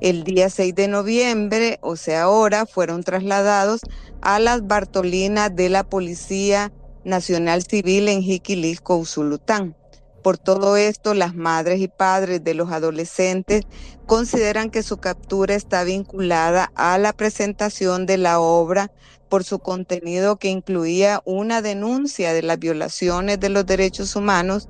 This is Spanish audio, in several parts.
El día 6 de noviembre, o sea, ahora, fueron trasladados a las Bartolinas de la Policía Nacional Civil en Jiquilisco, Usulután. Por todo esto, las madres y padres de los adolescentes consideran que su captura está vinculada a la presentación de la obra por su contenido que incluía una denuncia de las violaciones de los derechos humanos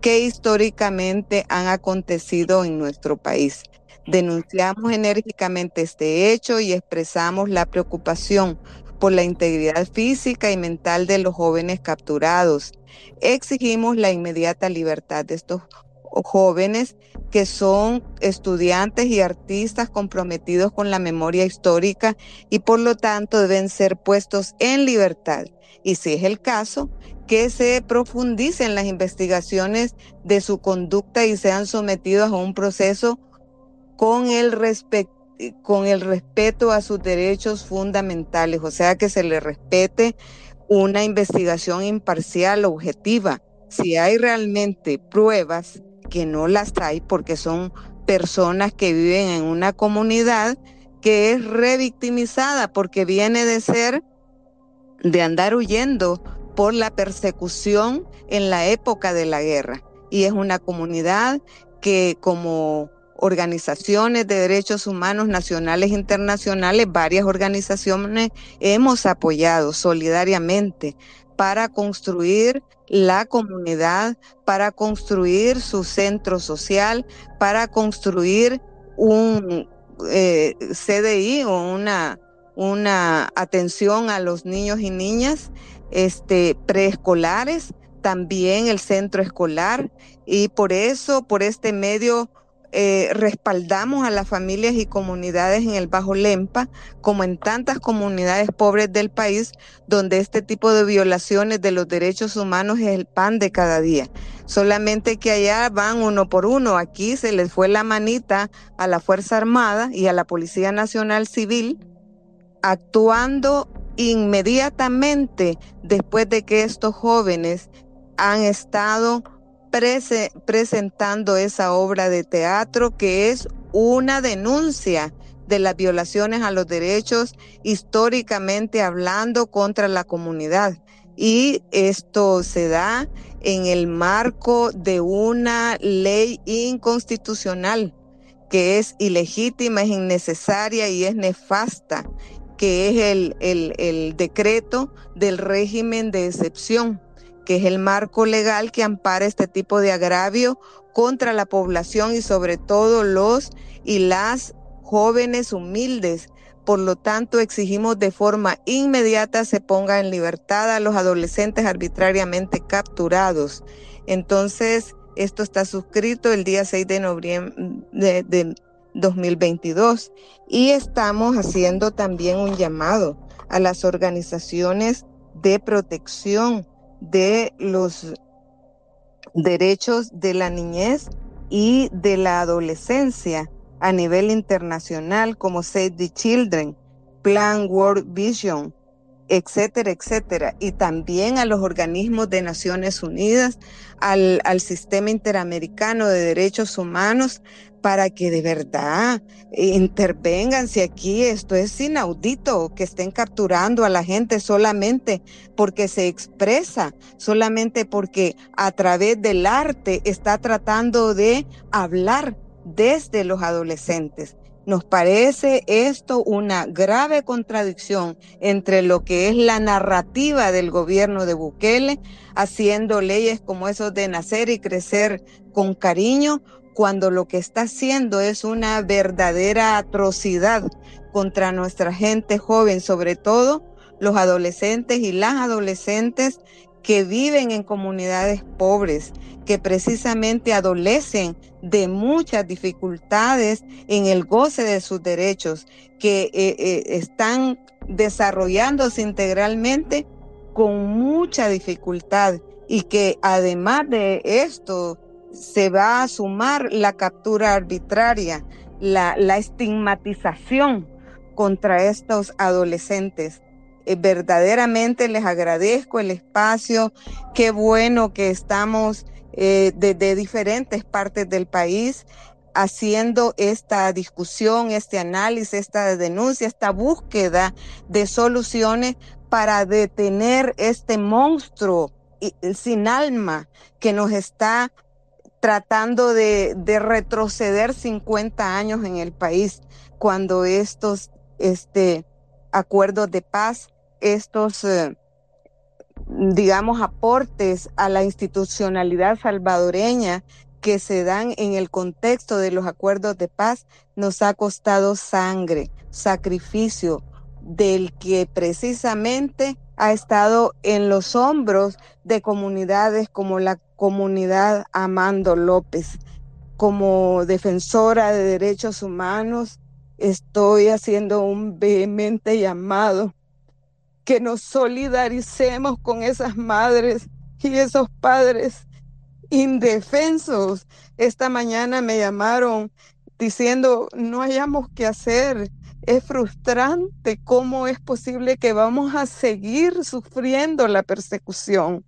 que históricamente han acontecido en nuestro país. Denunciamos enérgicamente este hecho y expresamos la preocupación por la integridad física y mental de los jóvenes capturados. Exigimos la inmediata libertad de estos jóvenes que son estudiantes y artistas comprometidos con la memoria histórica y por lo tanto deben ser puestos en libertad. Y si es el caso, que se profundicen las investigaciones de su conducta y sean sometidos a un proceso con el, con el respeto a sus derechos fundamentales, o sea, que se le respete una investigación imparcial, objetiva. Si hay realmente pruebas, que no las hay porque son personas que viven en una comunidad que es revictimizada porque viene de ser, de andar huyendo por la persecución en la época de la guerra. Y es una comunidad que como organizaciones de derechos humanos nacionales e internacionales, varias organizaciones hemos apoyado solidariamente para construir la comunidad, para construir su centro social, para construir un eh, CDI o una, una atención a los niños y niñas este, preescolares, también el centro escolar, y por eso, por este medio, eh, respaldamos a las familias y comunidades en el Bajo Lempa, como en tantas comunidades pobres del país, donde este tipo de violaciones de los derechos humanos es el pan de cada día. Solamente que allá van uno por uno, aquí se les fue la manita a la Fuerza Armada y a la Policía Nacional Civil, actuando inmediatamente después de que estos jóvenes han estado presentando esa obra de teatro que es una denuncia de las violaciones a los derechos históricamente hablando contra la comunidad. Y esto se da en el marco de una ley inconstitucional que es ilegítima, es innecesaria y es nefasta, que es el, el, decreto del régimen de excepción que es el marco legal que ampara este tipo de agravio contra la población y sobre todo los y las jóvenes humildes. Por lo tanto, exigimos de forma inmediata se ponga en libertad a los adolescentes arbitrariamente capturados. Entonces, esto está suscrito el día 6 de noviembre de, de 2022 y estamos haciendo también un llamado a las organizaciones de protección de los derechos de la niñez y de la adolescencia a nivel internacional como Save the Children, Plan World Vision, etcétera, etcétera. Y también a los organismos de Naciones Unidas, al, al sistema interamericano de derechos humanos, para que de verdad intervengan. Si aquí esto es inaudito, que estén capturando a la gente solamente porque se expresa, solamente porque a través del arte está tratando de hablar desde los adolescentes. Nos parece esto una grave contradicción entre lo que es la narrativa del gobierno de Bukele, haciendo leyes como esos de nacer y crecer con cariño, cuando lo que está haciendo es una verdadera atrocidad contra nuestra gente joven, sobre todo los adolescentes y las adolescentes que viven en comunidades pobres, que precisamente adolecen de muchas dificultades en el goce de sus derechos, que eh, eh, están desarrollándose integralmente con mucha dificultad y que además de esto se va a sumar la captura arbitraria, la, estigmatización contra estos adolescentes. Eh, verdaderamente les agradezco el espacio, qué bueno que estamos desde eh, de diferentes partes del país haciendo esta discusión, este análisis, esta denuncia, esta búsqueda de soluciones para detener este monstruo sin alma que nos está tratando de, retroceder 50 años en el país cuando estos este, acuerdos de paz, estos, eh, digamos, aportes a la institucionalidad salvadoreña que se dan en el contexto de los acuerdos de paz nos ha costado sangre, sacrificio, del que precisamente ha estado en los hombros de comunidades como la comunidad Amando López. Como defensora de derechos humanos, estoy haciendo un vehemente llamado que nos solidaricemos con esas madres y esos padres indefensos. Esta mañana me llamaron diciendo, no hayamos qué hacer. Es frustrante cómo es posible que vamos a seguir sufriendo la persecución.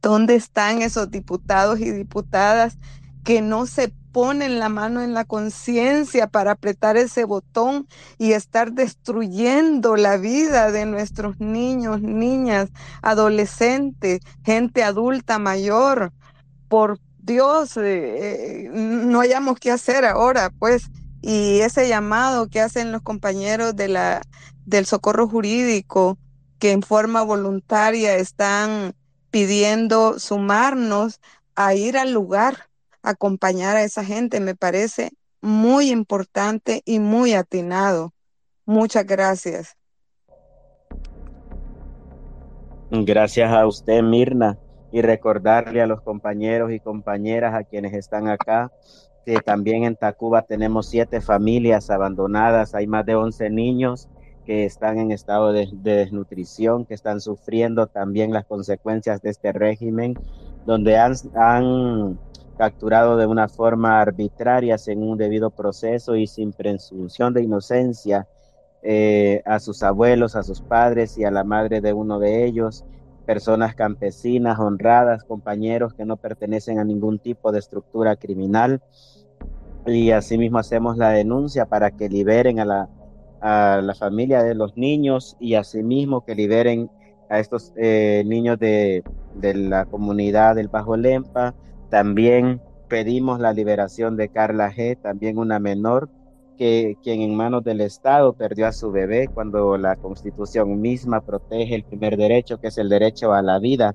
¿Dónde están esos diputados y diputadas que no se ponen la mano en la conciencia para apretar ese botón y estar destruyendo la vida de nuestros niños, niñas, adolescentes, gente adulta mayor? Por Dios, eh, eh, no hayamos qué hacer ahora, pues. Y ese llamado que hacen los compañeros de la, del socorro jurídico, que en forma voluntaria están pidiendo sumarnos a ir al lugar, acompañar a esa gente, me parece muy importante y muy atinado. Muchas gracias. Gracias a usted, Mirna, y recordarle a los compañeros y compañeras a quienes están acá que también en Tacuba tenemos siete familias abandonadas, hay más de 11 niños que están en estado de, desnutrición, que están sufriendo también las consecuencias de este régimen, donde han, han capturado de una forma arbitraria, sin un debido proceso y sin presunción de inocencia, eh, a sus abuelos, a sus padres y a la madre de uno de ellos, personas campesinas, honradas, compañeros que no pertenecen a ningún tipo de estructura criminal. Y asimismo hacemos la denuncia para que liberen a la a la familia de los niños y asimismo que liberen a estos eh, niños de, la comunidad del Bajo Lempa. También pedimos la liberación de Carla G., también una menor, que quien en manos del Estado perdió a su bebé cuando la constitución misma protege el primer derecho, que es el derecho a la vida.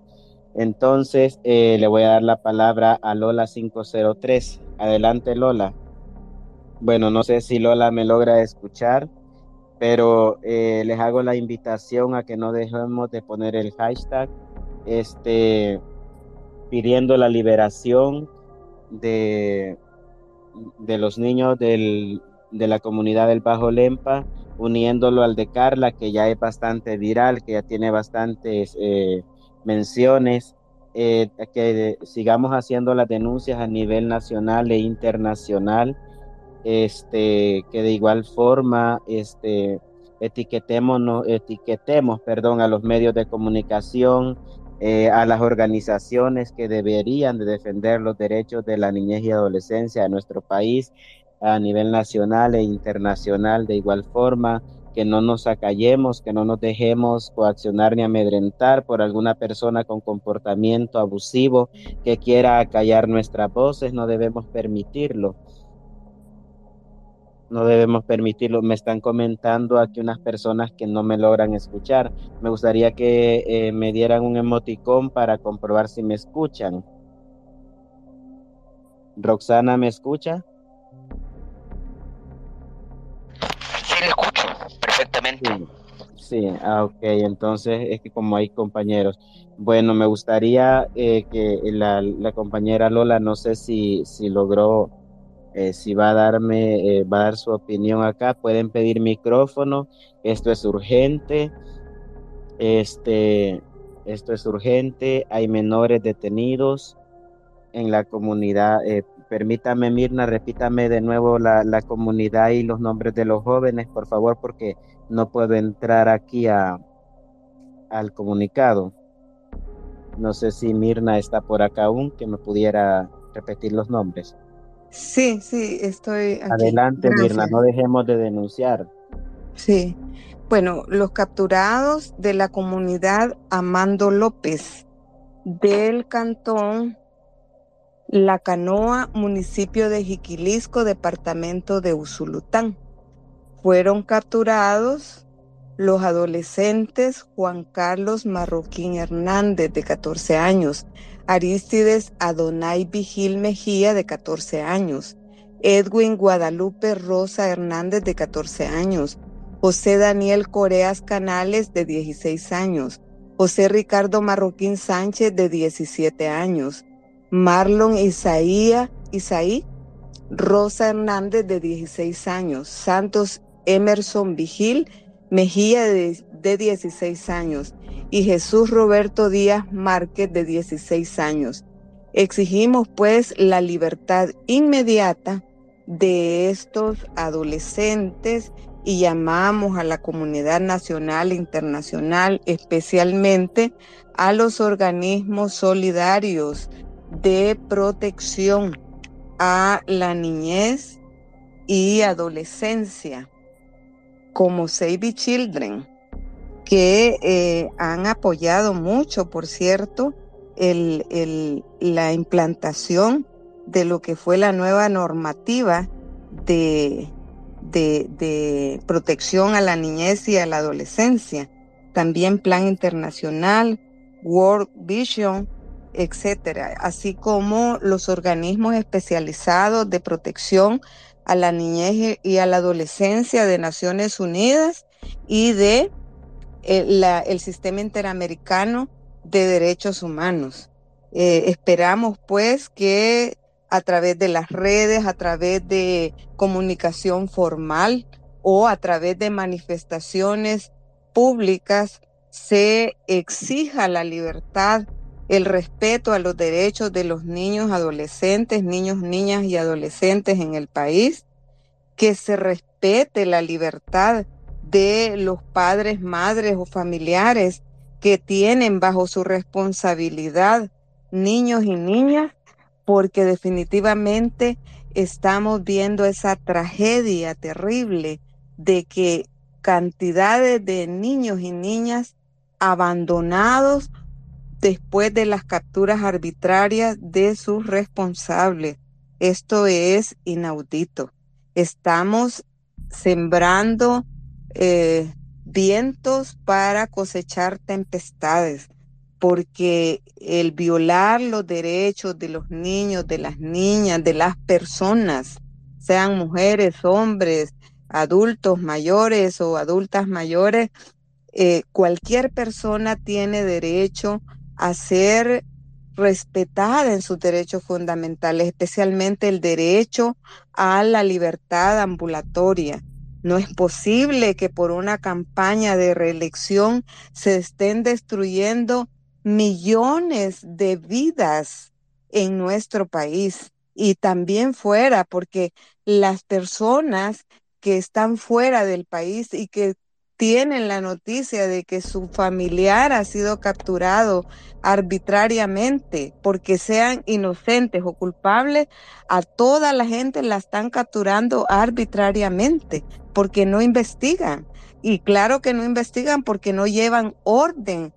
Entonces, eh, le voy a dar la palabra a Lola 503. Adelante, Lola. Bueno, no sé si Lola me logra escuchar pero eh, les hago la invitación a que no dejemos de poner el hashtag este, pidiendo la liberación de, de los niños de la comunidad del Bajo Lempa, uniéndolo al de Carla, que ya es bastante viral, que ya tiene bastantes eh, menciones, eh, que sigamos haciendo las denuncias a nivel nacional e internacional este, que de igual forma este, etiquetemos, etiquetemos perdón, a los medios de comunicación, eh, a las organizaciones que deberían de defender los derechos de la niñez y adolescencia de nuestro país a nivel nacional e internacional de igual forma, que no nos acallemos, que no nos dejemos coaccionar ni amedrentar por alguna persona con comportamiento abusivo que quiera acallar nuestras voces, no debemos permitirlo no debemos permitirlo. Me están comentando aquí unas personas que no me logran escuchar. Me gustaría que eh, me dieran un emoticón para comprobar si me escuchan. Roxana, ¿me escucha? Sí, le escucho perfectamente. Sí, ah, ok, entonces es que como hay compañeros. Bueno, me gustaría eh, que la, la, compañera Lola, no sé si, si logró eh, si va a darme, eh, va a dar su opinión acá, pueden pedir micrófono. Esto es urgente. Este, esto es urgente. Hay menores detenidos en la comunidad. Eh, permítame, Mirna, repítame de nuevo la, la, comunidad y los nombres de los jóvenes, por favor, porque no puedo entrar aquí a, al comunicado. No sé si Mirna está por acá aún, que me pudiera repetir los nombres. Sí, sí, estoy aquí. Adelante, Mirna, no dejemos de denunciar. Sí. Bueno, los capturados de la comunidad Amando López del cantón La Canoa, municipio de Jiquilisco, departamento de Usulután. Fueron capturados los adolescentes Juan Carlos Marroquín Hernández, de 14 años, Aristides Adonai Vigil Mejía, de 14 años, Edwin Guadalupe Rosa Hernández, de 14 años, José Daniel Coreas Canales, de 16 años, José Ricardo Marroquín Sánchez, de 17 años, Marlon Isaía, Isaí, Rosa Hernández, de 16 años, Santos Emerson Vigil, Mejía, de, de 16 años, y Jesús Roberto Díaz Márquez, de 16 años. Exigimos pues la libertad inmediata de estos adolescentes y llamamos a la comunidad nacional e internacional, especialmente a los organismos solidarios de protección a la niñez y adolescencia, como Save Children, que eh, han apoyado mucho, por cierto, el, la implantación de lo que fue la nueva normativa de de, protección a la niñez y a la adolescencia, también Plan Internacional, World Vision, etcétera, así como los organismos especializados de protección a la niñez y a la adolescencia de Naciones Unidas y de eh, el sistema interamericano de derechos humanos. Eh, esperamos pues que a través de las redes, a través de comunicación formal o a través de manifestaciones públicas, se exija la libertad, el respeto a los derechos de los niños, adolescentes, niños, niñas y adolescentes en el país, que se respete la libertad de los padres, madres o familiares que tienen bajo su responsabilidad niños y niñas porque definitivamente estamos viendo esa tragedia terrible de que cantidades de niños y niñas abandonados después de las capturas arbitrarias de sus responsables. Esto es inaudito. Estamos sembrando eh, vientos para cosechar tempestades porque el violar los derechos de los niños, de las niñas, de las personas, sean mujeres, hombres, adultos mayores o adultas mayores, eh, cualquier persona tiene derecho a ser respetada en sus derechos fundamentales, especialmente el derecho a la libertad ambulatoria. No es posible que por una campaña de reelección se estén destruyendo millones de vidas en nuestro país y también fuera, porque las personas que están fuera del país y que tienen la noticia de que su familiar ha sido capturado arbitrariamente porque sean inocentes o culpables, a toda la gente la están capturando arbitrariamente porque no investigan. Y claro que no investigan porque no llevan orden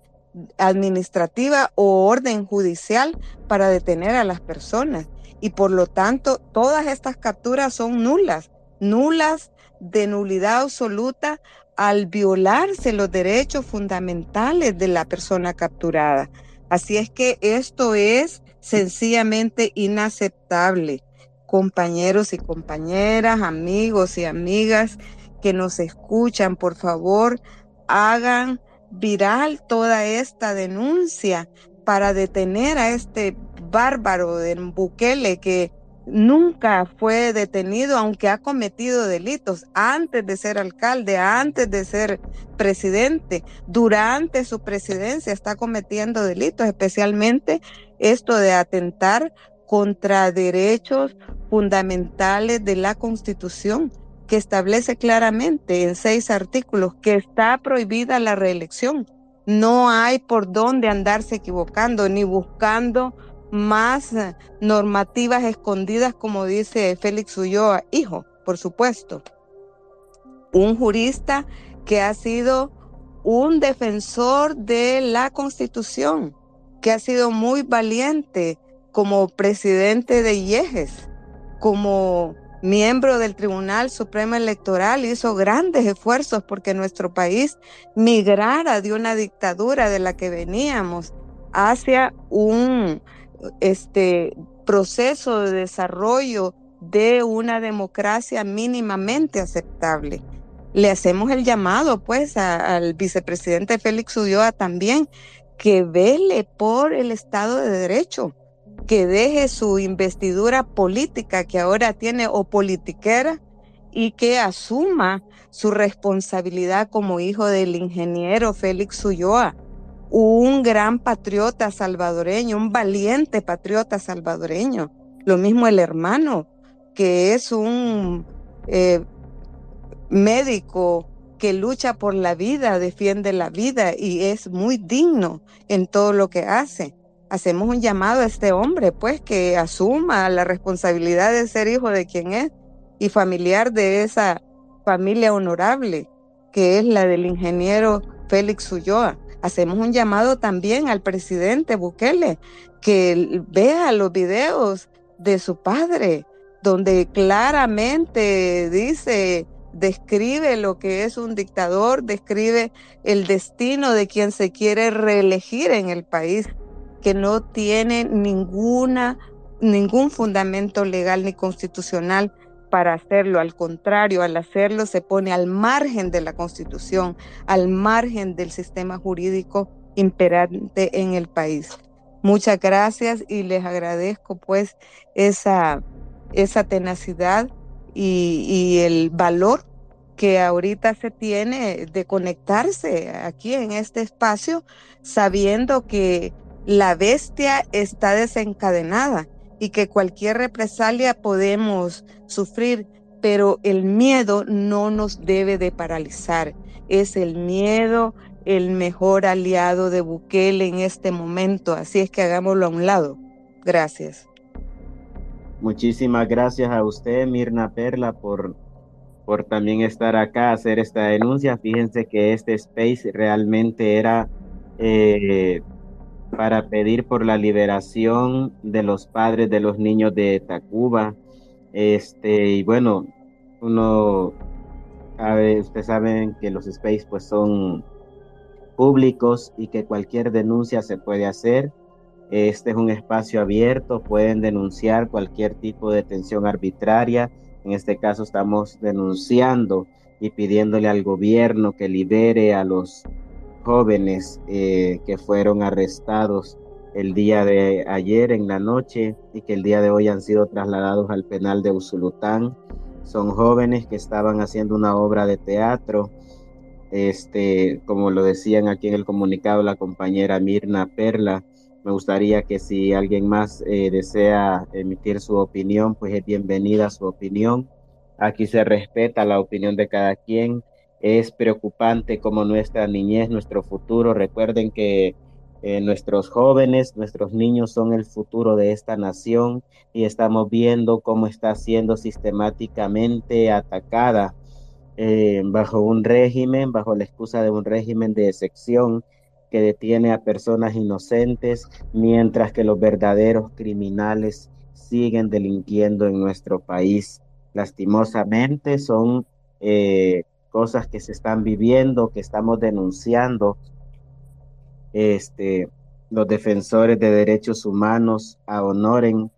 administrativa o orden judicial para detener a las personas. Y por lo tanto, todas estas capturas son nulas, nulas de nulidad absoluta al violarse los derechos fundamentales de la persona capturada. Así es que esto es sencillamente inaceptable. Compañeros y compañeras, amigos y amigas que nos escuchan, por favor, hagan viral toda esta denuncia para detener a este bárbaro de Bukele que nunca fue detenido, aunque ha cometido delitos antes de ser alcalde, antes de ser presidente, durante su presidencia está cometiendo delitos, especialmente esto de atentar contra derechos fundamentales de la Constitución que establece claramente en seis artículos que está prohibida la reelección. No hay por dónde andarse equivocando ni buscando más normativas escondidas, como dice Félix Ulloa, hijo, por supuesto. Un jurista que ha sido un defensor de la constitución, que ha sido muy valiente como presidente de IEGES, como miembro del Tribunal Supremo Electoral, hizo grandes esfuerzos porque nuestro país migrara de una dictadura de la que veníamos hacia un este, proceso de desarrollo de una democracia mínimamente aceptable. Le hacemos el llamado, pues, al vicepresidente Félix Ulloa también, que vele por el Estado de Derecho, que deje su investidura política que ahora tiene o politiquera y que asuma su responsabilidad como hijo del ingeniero Félix Ulloa, un gran patriota salvadoreño, un valiente patriota salvadoreño. Lo mismo el hermano, que es un eh, médico que lucha por la vida, defiende la vida y es muy digno en todo lo que hace hacemos un llamado a este hombre, pues, que asuma la responsabilidad de ser hijo de quien es y familiar de esa familia honorable, que es la del ingeniero Félix Ulloa. Hacemos un llamado también al presidente Bukele, que vea los videos de su padre, donde claramente dice, describe lo que es un dictador, describe el destino de quien se quiere reelegir en el país que no tiene ninguna, ningún fundamento legal ni constitucional para hacerlo. Al contrario, al hacerlo se pone al margen de la constitución, al margen del sistema jurídico imperante en el país. Muchas gracias y les agradezco pues esa, esa tenacidad y, y el valor que ahorita se tiene de conectarse aquí en este espacio, sabiendo que la bestia está desencadenada y que cualquier represalia podemos sufrir, pero el miedo no nos debe de paralizar. Es el miedo el mejor aliado de Bukele en este momento, así es que hagámoslo a un lado. Gracias. Muchísimas gracias a usted, Mirna Perla, por, por también estar acá, hacer esta denuncia. Fíjense que este space realmente era eh, para pedir por la liberación de los padres de los niños de Tacuba. Este, y bueno, uno, ustedes saben que los space pues son públicos y que cualquier denuncia se puede hacer. Este es un espacio abierto, pueden denunciar cualquier tipo de detención arbitraria. En este caso estamos denunciando y pidiéndole al gobierno que libere a los jóvenes eh, que fueron arrestados el día de ayer en la noche y que el día de hoy han sido trasladados al penal de Usulután. Son jóvenes que estaban haciendo una obra de teatro. Este, como lo decían aquí en el comunicado la compañera Mirna Perla, me gustaría que si alguien más eh, desea emitir su opinión, pues es bienvenida su opinión. Aquí se respeta la opinión de cada quien es preocupante como nuestra niñez, nuestro futuro. Recuerden que eh, nuestros jóvenes, nuestros niños son el futuro de esta nación y estamos viendo cómo está siendo sistemáticamente atacada eh, bajo un régimen, bajo la excusa de un régimen de excepción que detiene a personas inocentes, mientras que los verdaderos criminales siguen delinquiendo en nuestro país. Lastimosamente son eh, cosas que se están viviendo, que estamos denunciando. Este, los defensores de derechos humanos a honoren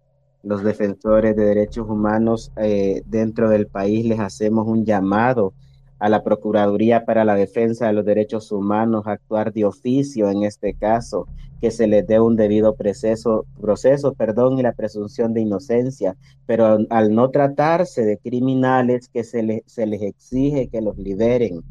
los defensores de derechos humanos eh, dentro del país les hacemos un llamado a la Procuraduría para la Defensa de los Derechos Humanos actuar de oficio en este caso, que se les dé un debido proceso, proceso perdón, y la presunción de inocencia, pero al no tratarse de criminales que se, se les exige que los liberen,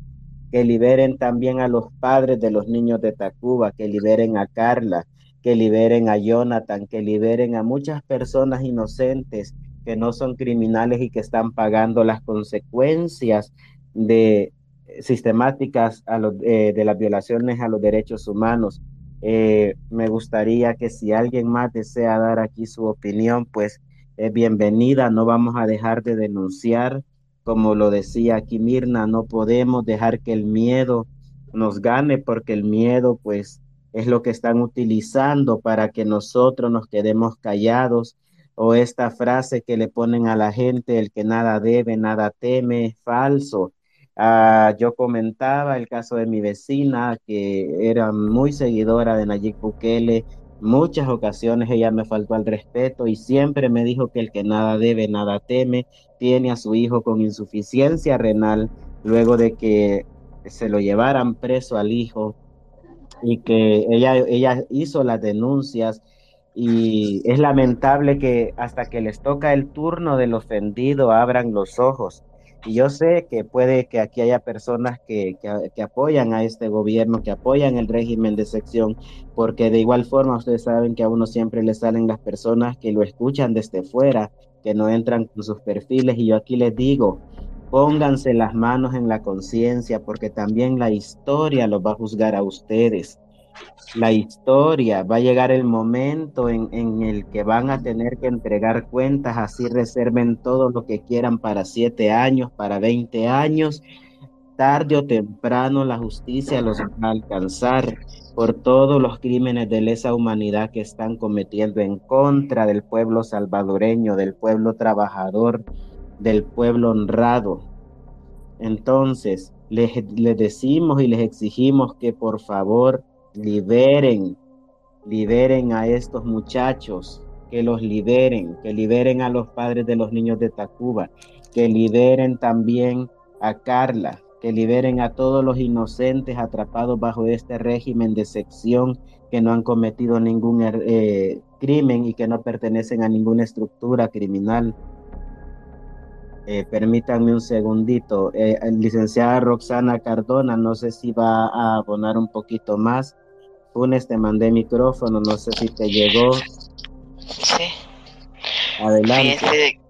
que liberen también a los padres de los niños de Tacuba, que liberen a Carla, que liberen a Jonathan, que liberen a muchas personas inocentes que no son criminales y que están pagando las consecuencias de sistemáticas a los, eh, de las violaciones a los derechos humanos Eh, me gustaría que si alguien más desea dar aquí su opinión, pues es bienvenida. No vamos a dejar de denunciar. Como lo decía aquí Mirna, no podemos dejar que el miedo nos gane porque el miedo pues es lo que están utilizando para que nosotros nos quedemos callados o esta frase que le ponen a la gente, el que nada debe, nada teme, falso. Ah, yo comentaba el caso de mi vecina, que era muy seguidora de Nayib Bukele. Muchas ocasiones ella me faltó al respeto y siempre me dijo que el que nada debe, nada teme, tiene a su hijo con insuficiencia renal luego de que se lo llevaran preso al hijo y que ella, ella hizo las denuncias y es lamentable que hasta que les toca el turno del ofendido abran los ojos. Y yo sé que puede que aquí haya personas que, que, apoyan a este gobierno, que apoyan el régimen de sección, porque de igual forma ustedes saben que a uno siempre le salen las personas que lo escuchan desde fuera, que no entran con sus perfiles. Y yo aquí les digo, pónganse las manos en la conciencia, porque también la historia los va a juzgar a ustedes la historia, va a llegar el momento en, el que van a tener que entregar cuentas, así reserven todo lo que quieran para siete años, para veinte años. Tarde o temprano la justicia los va a alcanzar por todos los crímenes de lesa humanidad que están cometiendo en contra del pueblo salvadoreño, del pueblo trabajador, del pueblo honrado. Entonces, les, les decimos y les exigimos que por favor liberen, liberen a estos muchachos, que los liberen, que liberen a los padres de los niños de Tacuba, que liberen también a Carla, que liberen a todos los inocentes atrapados bajo este régimen de sección que no han cometido ningún er, eh, crimen y que no pertenecen a ninguna estructura criminal. Eh, permítanme un segundito. Eh, licenciada Roxana Cardona, no sé si va a abonar un poquito más. Funes, te mandé micrófono, no sé si te llegó. Sí. Adelante. Fíjense de,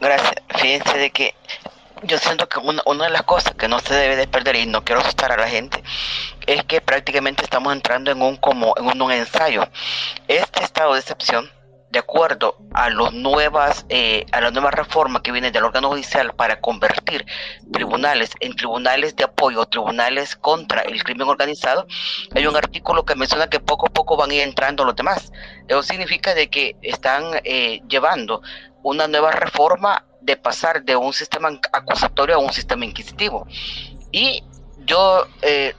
gracias. Fíjense de que yo siento que una, una, de las cosas que no se debe de perder y no quiero asustar a la gente es que prácticamente estamos entrando en un como en un ensayo. Este estado de excepción de acuerdo a, los nuevas, eh, a la nueva reforma que viene del órgano judicial para convertir tribunales en tribunales de apoyo, tribunales contra el crimen organizado, hay un artículo que menciona que poco a poco van a ir entrando los demás. Eso significa de que están eh, llevando una nueva reforma de pasar de un sistema acusatorio a un sistema inquisitivo. Y yo eh,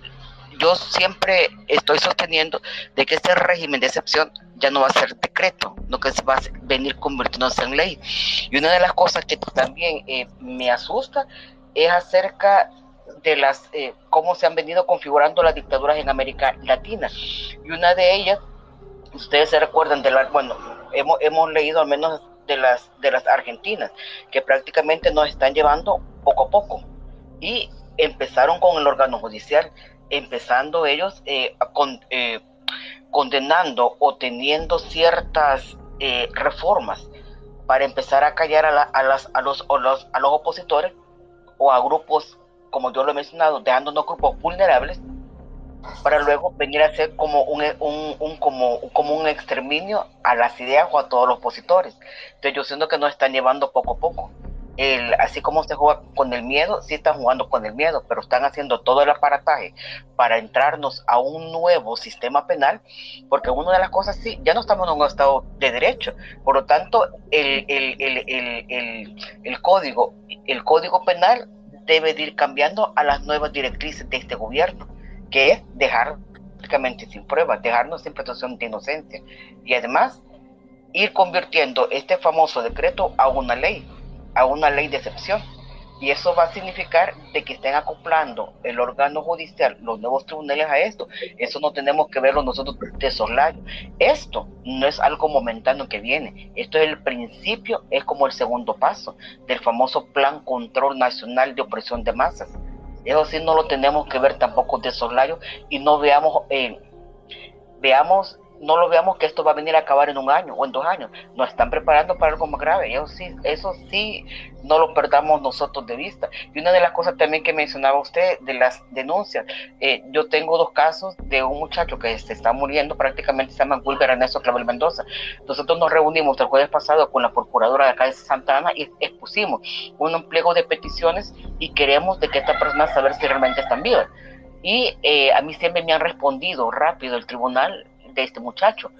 yo siempre estoy sosteniendo de que este régimen de excepción ya no va a ser decreto, no que se va a venir convirtiéndose en ley. Y una de las cosas que también eh, me asusta es acerca de las eh, cómo se han venido configurando las dictaduras en América Latina. Y una de ellas, ustedes se recuerdan de la, bueno, hemos, hemos leído al menos de las de las argentinas, que prácticamente nos están llevando poco a poco. Y empezaron con el órgano judicial, empezando ellos eh, con, eh, condenando o teniendo ciertas eh, reformas para empezar a callar a, a, las, a, los, a, los, a los opositores o a grupos, como yo lo he mencionado, dejándonos grupos vulnerables para luego venir a ser como un, un, un, como, como un exterminio a las ideas o a todos los opositores. Entonces yo siento que nos están llevando poco a poco así como se juega con el miedo, sí están jugando con el miedo, pero están haciendo todo el aparataje para entrarnos a un nuevo sistema penal, porque una de las cosas sí, ya no estamos en un estado de derecho, por lo tanto el, el código, el código penal debe de ir cambiando a las nuevas directrices de este gobierno, que es dejar prácticamente sin pruebas, dejarnos sin presunción de inocencia y además ir convirtiendo este famoso decreto a una ley a una ley de excepción. Y eso va a significar de que estén acoplando el órgano judicial, los nuevos tribunales a esto. Eso no tenemos que verlo nosotros de soslayo. Esto no es algo momentáneo que viene. Esto es el principio, es como el segundo paso del famoso Plan Control Nacional de Opresión de Masas. Eso sí no lo tenemos que ver tampoco de soslayo y no veamos, eh, veamos no lo veamos que esto va a venir a acabar en un año o en dos años. Nos están preparando para algo más grave. Eso sí, eso sí, no lo perdamos nosotros de vista. Y una de las cosas también que mencionaba usted de las denuncias, eh, yo tengo dos casos de un muchacho que se está muriendo, prácticamente se llama Wilber Ernesto Clavel Mendoza. Nosotros nos reunimos el jueves pasado con la procuradora de acá de Santa Ana y expusimos un pliego de peticiones y queremos de que esta persona saber si realmente están vivas. Y eh, a mí siempre me han respondido rápido el tribunal de este muchacho.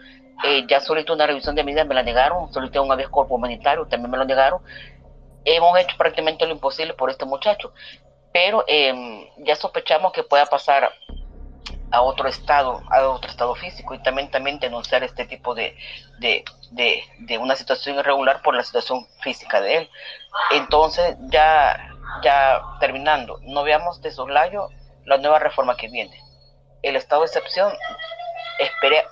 Eh, ya solicité una revisión de medidas, me la negaron, solicité un habeas corpus humanitario, también me lo negaron. Hemos hecho prácticamente lo imposible por este muchacho, pero em, ya sospechamos que pueda pasar a otro estado, a otro estado físico y también, también denunciar este tipo de, de, de, de una situación irregular por la situación física de él. Entonces, ya, ya terminando, no veamos de soslayo la nueva reforma que viene. El estado de excepción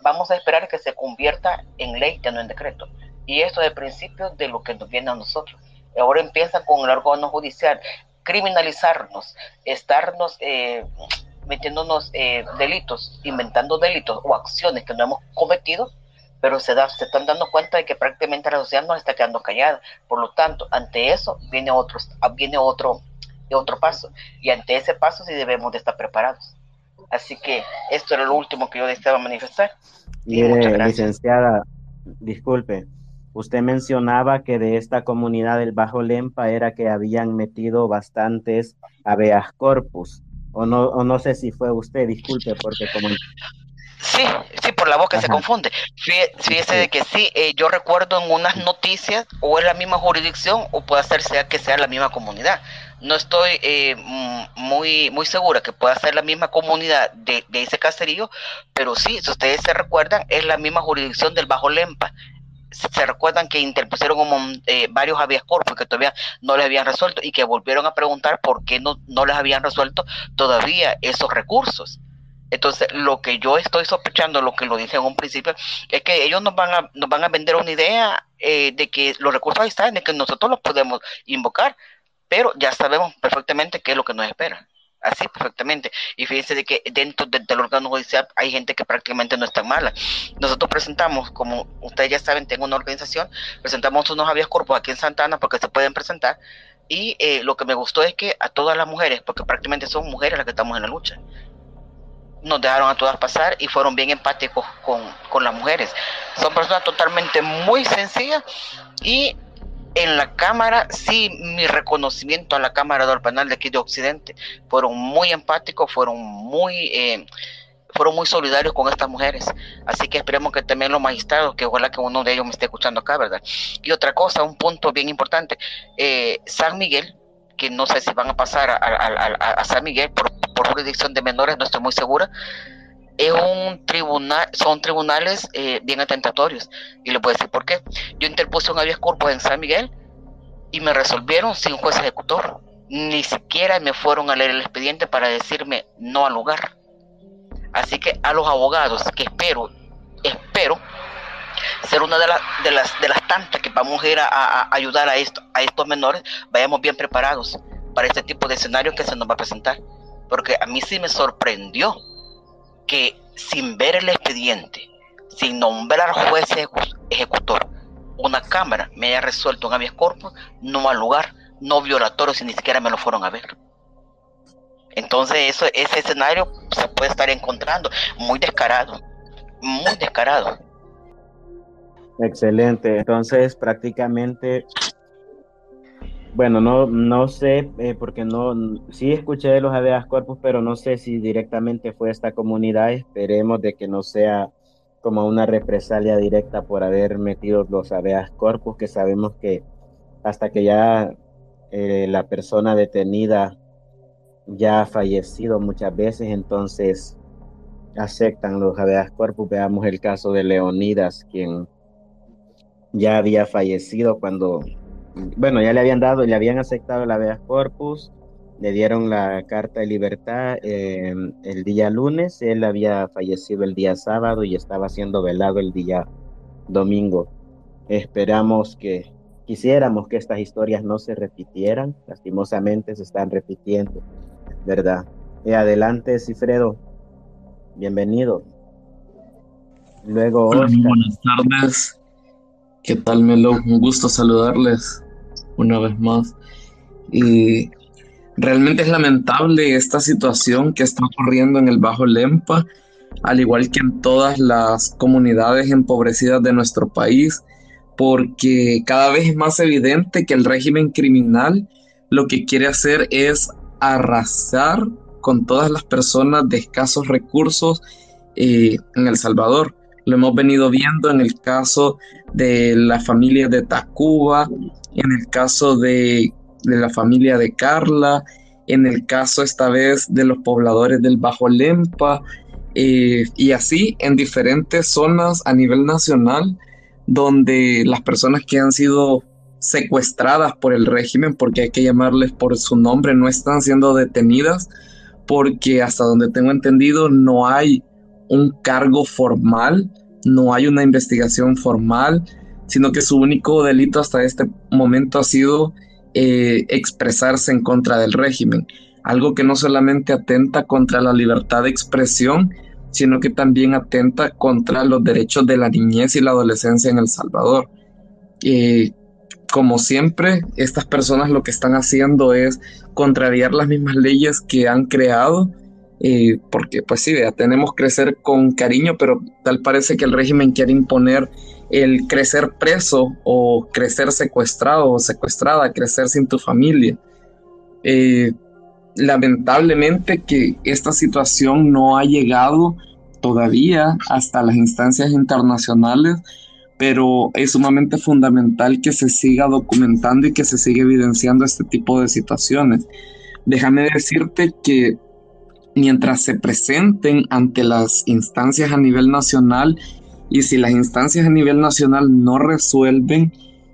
vamos a esperar que se convierta en ley, ya no en decreto. Y esto es el principio de lo que nos viene a nosotros. Ahora empieza con el órgano judicial, criminalizarnos, estarnos eh, metiéndonos eh, delitos, inventando delitos o acciones que no hemos cometido, pero se, da, se están dando cuenta de que prácticamente la sociedad nos está quedando callada. Por lo tanto, ante eso viene otro, viene otro, otro paso. Y ante ese paso sí debemos de estar preparados. Así que esto era lo último que yo deseaba manifestar. Mire, licenciada, disculpe, usted mencionaba que de esta comunidad del Bajo Lempa era que habían metido bastantes habeas corpus, o no, o no sé si fue usted, disculpe, porque como Sí, sí, por la boca se confunde. Fíjese de que sí, eh, yo recuerdo en unas noticias, o es la misma jurisdicción, o puede ser sea que sea la misma comunidad. No estoy eh, muy, muy segura que pueda ser la misma comunidad de, ese caserío, pero sí, si ustedes se recuerdan, es la misma jurisdicción del Bajo Lempa. Se recuerdan que interpusieron eh, varios habeas corpus que todavía no les habían resuelto y que volvieron a preguntar por qué no, no les habían resuelto todavía esos recursos. Entonces, lo que yo estoy sospechando, lo que lo dije en un principio, es que ellos nos van a, nos van a vender una idea eh, de que los recursos ahí están, de que nosotros los podemos invocar, pero ya sabemos perfectamente qué es lo que nos espera. Así perfectamente. Y fíjense de que dentro del órgano judicial hay gente que prácticamente no está mala. Nosotros presentamos, como ustedes ya saben, tengo una organización, presentamos unos habeas corpus aquí en Santana porque se pueden presentar. Y eh, lo que me gustó es que a todas las mujeres, porque prácticamente son mujeres las que estamos en la lucha, nos dejaron a todas pasar y fueron bien empáticos con, con las mujeres. Son personas totalmente muy sencillas y en la Cámara, sí, mi reconocimiento a la Cámara del Penal de aquí de Occidente, fueron muy empáticos, fueron muy, eh, fueron muy solidarios con estas mujeres. Así que esperemos que también los magistrados, que ojalá que uno de ellos me esté escuchando acá, ¿verdad? Y otra cosa, un punto bien importante, eh, San Miguel, que no sé si van a pasar a, San Miguel por, jurisdicción de menores, no estoy muy segura. Es un tribunal, son tribunales eh, bien atentatorios. Y voy a decir por qué. Yo interpuse un habeas corpus en San Miguel y me resolvieron sin juez ejecutor. Ni siquiera me fueron a leer el expediente para decirme no al lugar. Así que a los abogados que espero, espero ser una de, las de, las, de las tantas que vamos a ir a, ayudar a, esto, a estos menores, vayamos bien preparados para este tipo de escenario que se nos va a presentar. Porque a mí sí me sorprendió que sin ver el expediente, sin nombrar juez ejecutor, una cámara me haya resuelto un habeas corpus, no al lugar, no violatorio, si ni siquiera me lo fueron a ver. Entonces eso, ese escenario se puede estar encontrando muy descarado, muy descarado. Excelente. Entonces, prácticamente, bueno, no, no sé, eh, porque no, sí escuché de los habeas corpus, pero no sé si directamente fue esta comunidad. Esperemos de que no sea como una represalia directa por haber metido los habeas corpus, que sabemos que hasta que ya eh, la persona detenida ya ha fallecido muchas veces, entonces aceptan los habeas corpus. Veamos el caso de Leonidas, quien ya había fallecido cuando, bueno, ya le habían dado, le habían aceptado la habeas corpus, le dieron la carta de libertad eh, el día lunes, él había fallecido el día sábado y estaba siendo velado el día domingo. Esperamos que, quisiéramos que estas historias no se repitieran, lastimosamente se están repitiendo, ¿verdad? Y adelante, Cifredo, bienvenido. Luego, buenas tardes. ¿Qué tal, Melo? Un gusto saludarles una vez más. Y realmente es lamentable esta situación que está ocurriendo en el Bajo Lempa, al igual que en todas las comunidades empobrecidas de nuestro país, porque cada vez es más evidente que el régimen criminal lo que quiere hacer es arrasar con todas las personas de escasos recursos eh, en El Salvador. Lo hemos venido viendo en el caso de la familia de Tacuba, en el caso de, la familia de Carla, en el caso esta vez de los pobladores del Bajo Lempa, eh, y así en diferentes zonas a nivel nacional donde las personas que han sido secuestradas por el régimen, porque hay que llamarles por su nombre, no están siendo detenidas, porque hasta donde tengo entendido no hay un cargo formal, no hay una investigación formal, sino que su único delito hasta este momento ha sido eh, expresarse en contra del régimen, algo que no solamente atenta contra la libertad de expresión, sino que también atenta contra los derechos de la niñez y la adolescencia en El Salvador. Eh, como siempre, estas personas lo que están haciendo es contrariar las mismas leyes que han creado, porque pues sí, ya tenemos crecer con cariño, pero tal parece que el régimen quiere imponer el crecer preso o crecer secuestrado o secuestrada, crecer sin tu familia. Eh, lamentablemente que esta situación no ha llegado todavía hasta las instancias internacionales pero es sumamente fundamental que se siga documentando y que se siga evidenciando este tipo de situaciones. Déjame decirte que mientras se presenten ante las instancias a nivel nacional y si las instancias a nivel nacional no resuelven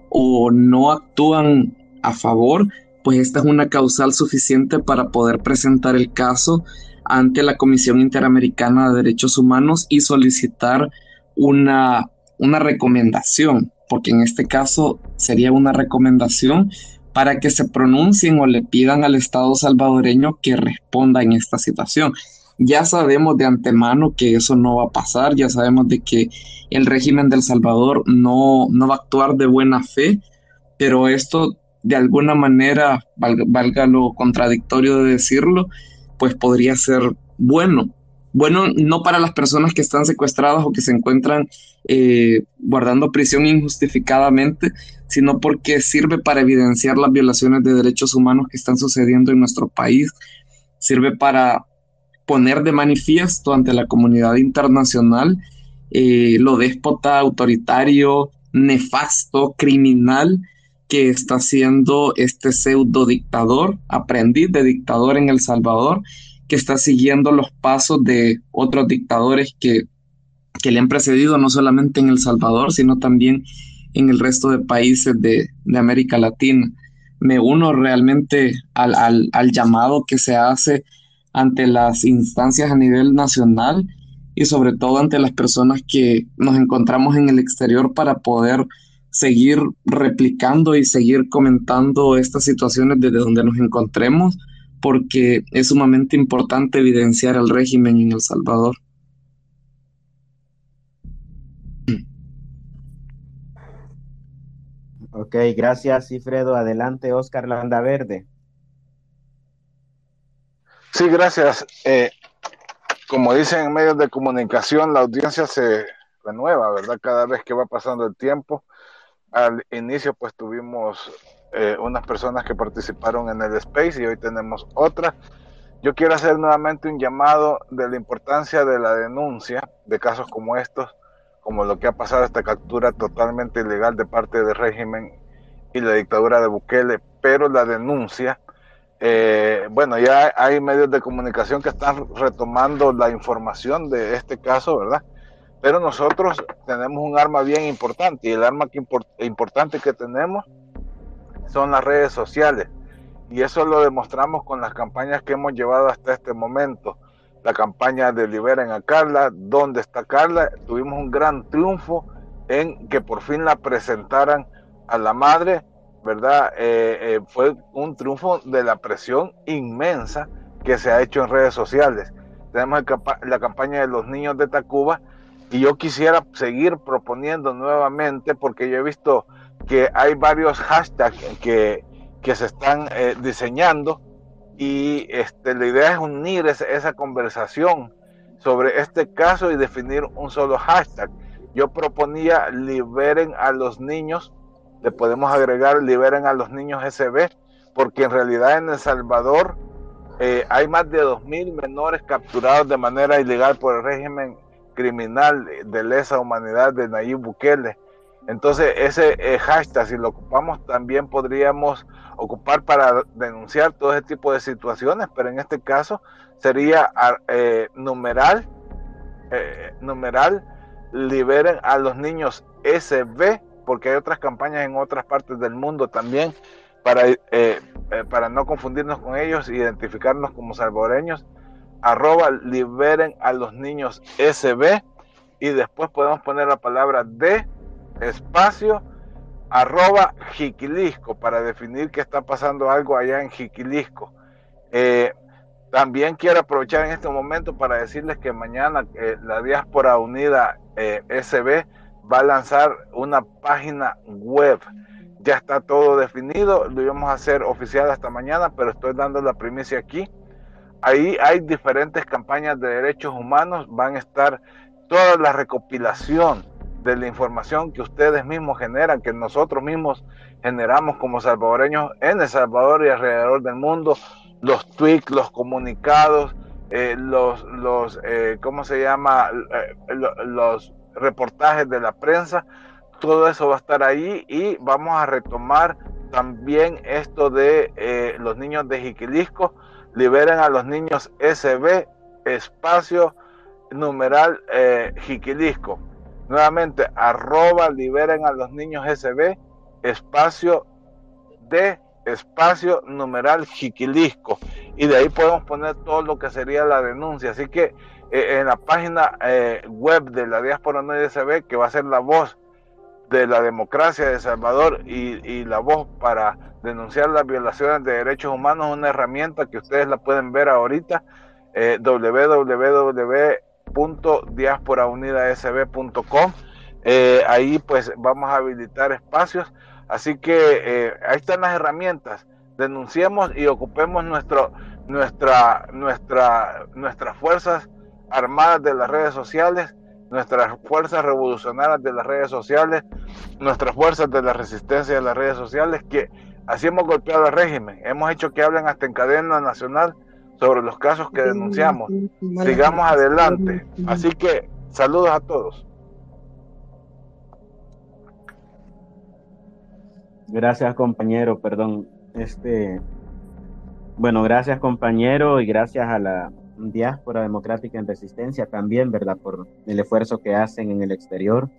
o no actúan a favor, pues esta es una causal suficiente para poder presentar el caso ante la Comisión Interamericana de Derechos Humanos y solicitar una una recomendación, porque en este caso sería una recomendación para que se pronuncien o le pidan al Estado salvadoreño que responda en esta situación. Ya sabemos de antemano que eso no va a pasar, ya sabemos de que el régimen del Salvador no, no va a actuar de buena fe, pero esto de alguna manera, valga, lo contradictorio de decirlo, pues podría ser bueno bueno, no para las personas que están secuestradas o que se encuentran eh, guardando prisión injustificadamente, sino porque sirve para evidenciar las violaciones de derechos humanos que están sucediendo en nuestro país, sirve para poner de manifiesto ante la comunidad internacional eh, lo déspota, autoritario, nefasto, criminal que está haciendo este pseudo dictador, aprendiz de dictador en El Salvador que está siguiendo los pasos de otros dictadores que, le han precedido, no solamente en El Salvador, sino también en el resto de países de, América Latina. Me uno realmente al, al, llamado que se hace ante las instancias a nivel nacional y sobre todo ante las personas que nos encontramos en el exterior para poder seguir replicando y seguir comentando estas situaciones desde donde nos encontremos porque es sumamente importante evidenciar el régimen en El Salvador. Ok, gracias, Cifredo. Adelante, Oscar Landaverde. Sí, gracias. Eh, como dicen en medios de comunicación, la audiencia se renueva, ¿verdad? Cada vez que va pasando el tiempo. Al inicio, pues tuvimos eh, unas personas que participaron en el Space y hoy tenemos otra. Yo quiero hacer nuevamente un llamado de la importancia de la denuncia de casos como estos, como lo que ha pasado, esta captura totalmente ilegal de parte del régimen y la dictadura de Bukele, pero la denuncia, eh, bueno, ya hay medios de comunicación que están retomando la información de este caso, ¿verdad? Pero nosotros tenemos un arma bien importante y el arma que importante que tenemos son las redes sociales. Y eso lo demostramos con las campañas que hemos llevado hasta este momento. La campaña de Liberen a Carla, ¿dónde está Carla? Tuvimos un gran triunfo en que por fin la presentaran a la madre, ¿verdad? Eh, eh, fue un triunfo de la presión inmensa que se ha hecho en redes sociales. Tenemos la campaña de los niños de Tacuba, Y yo quisiera seguir proponiendo nuevamente, porque yo he visto que hay varios hashtags que, que se están eh, diseñando y este, la idea es unir esa conversación sobre este caso y definir un solo hashtag. Yo proponía liberen a los niños, le podemos agregar liberen a los niños SB, porque en realidad en El Salvador eh, hay más de 2.000 menores capturados de manera ilegal por el régimen criminal de lesa humanidad de Nayib Bukele. Entonces ese eh, hashtag, si lo ocupamos, también podríamos ocupar para denunciar todo ese tipo de situaciones, pero en este caso sería eh, numeral, numeral, liberen a los niños SB, porque hay otras campañas en otras partes del mundo también para, eh, eh, para no confundirnos con ellos, identificarnos como salvadoreños, arroba liberen a los niños SB y después podemos poner la palabra de espacio arroba Jiquilisco para definir que está pasando algo allá en Jiquilisco. Eh, también quiero aprovechar en este momento para decirles que mañana la Diáspora Unida SB va a lanzar una página web ya está todo definido, lo íbamos a hacer oficial hasta mañana, pero estoy dando la primicia aquí. Ahí hay diferentes campañas de derechos humanos, van a estar toda la recopilación de la información que ustedes mismos generan, que nosotros mismos generamos como salvadoreños en El Salvador y alrededor del mundo, los tweets, los comunicados, eh, los, los eh, ¿cómo se llama? Eh, los reportajes de la prensa, todo eso va a estar ahí y vamos a retomar también esto de los niños de Jiquilisco. Liberen a los niños SB, espacio numeral Jiquilisco. Nuevamente, arroba liberen a los niños SB, espacio de espacio numeral Jiquilisco. Y de ahí podemos poner todo lo que sería la denuncia. Así que eh, en la página web de la diáspora no SB, que va a ser la voz de la democracia de Salvador y, la voz para denunciar las violaciones de derechos humanos, una herramienta que ustedes la pueden ver ahorita, eh, www.diasporaunidasb.com. Eh, ahí pues vamos a habilitar espacios. Así que eh, ahí están las herramientas. Denunciemos y ocupemos nuestro, nuestra, nuestra, nuestras fuerzas armadas de las redes sociales nuestras fuerzas revolucionarias de las redes sociales, nuestras fuerzas de la resistencia de las redes sociales, que así hemos golpeado al régimen, hemos hecho que hablen hasta en cadena nacional sobre los casos que denunciamos. Sigamos adelante. Así que saludos a todos. Gracias compañero, perdón. Este, bueno, gracias compañero y gracias a la diáspora democrática en resistencia también, ¿verdad? Por el esfuerzo que hacen en el exterior.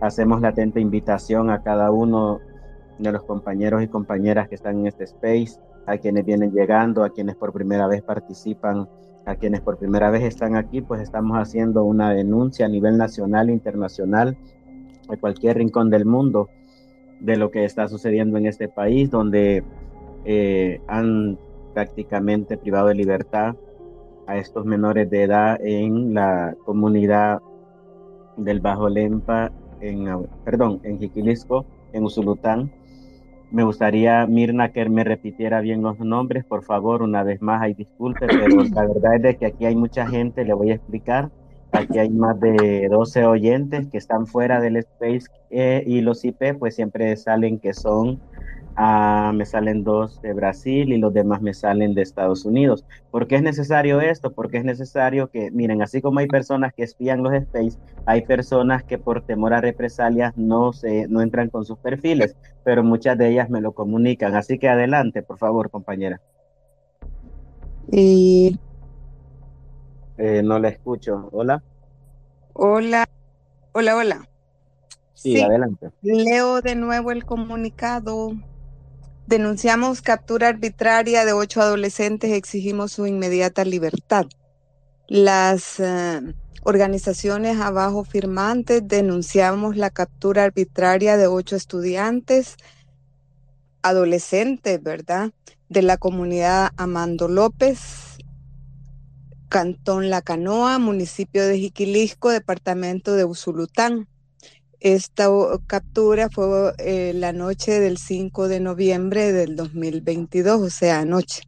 Hacemos latente invitación a cada uno de los compañeros y compañeras que están en este space, a quienes vienen llegando, a quienes por primera vez participan, a quienes por primera vez están aquí, pues estamos haciendo una denuncia a nivel nacional e internacional, a cualquier rincón del mundo, de lo que está sucediendo en este país, donde eh, han prácticamente privado de libertad a estos menores de edad en la comunidad del Bajo Lempa, en, perdón, en Jiquilisco, en Usulután. Me gustaría, Mirna, que me repitiera bien los nombres, por favor, una vez más, hay disculpe, pero la verdad es de que aquí hay mucha gente, le voy a explicar. Aquí hay más de 12 oyentes que están fuera del space eh, y los IP pues siempre salen que son Ah, me salen dos de Brasil y los demás me salen de Estados Unidos. ¿Por qué es necesario esto? Porque es necesario que, miren, así como hay personas que espían los space, hay personas que por temor a represalias no, se, no entran con sus perfiles, pero muchas de ellas me lo comunican. Así que adelante, por favor, compañera. Y... Eh, no la escucho. Hola. Hola. Hola, hola. sí, adelante. Leo de nuevo el comunicado. Denunciamos captura arbitraria de ocho adolescentes, exigimos su inmediata libertad. Las eh, organizaciones abajo firmantes denunciamos la captura arbitraria de ocho estudiantes, adolescentes, ¿verdad? De la comunidad Amando López, Cantón La Canoa, municipio de Jiquilisco, departamento de Usulután. Esta captura fue eh, la noche del 5 de noviembre del 2022, o sea, anoche.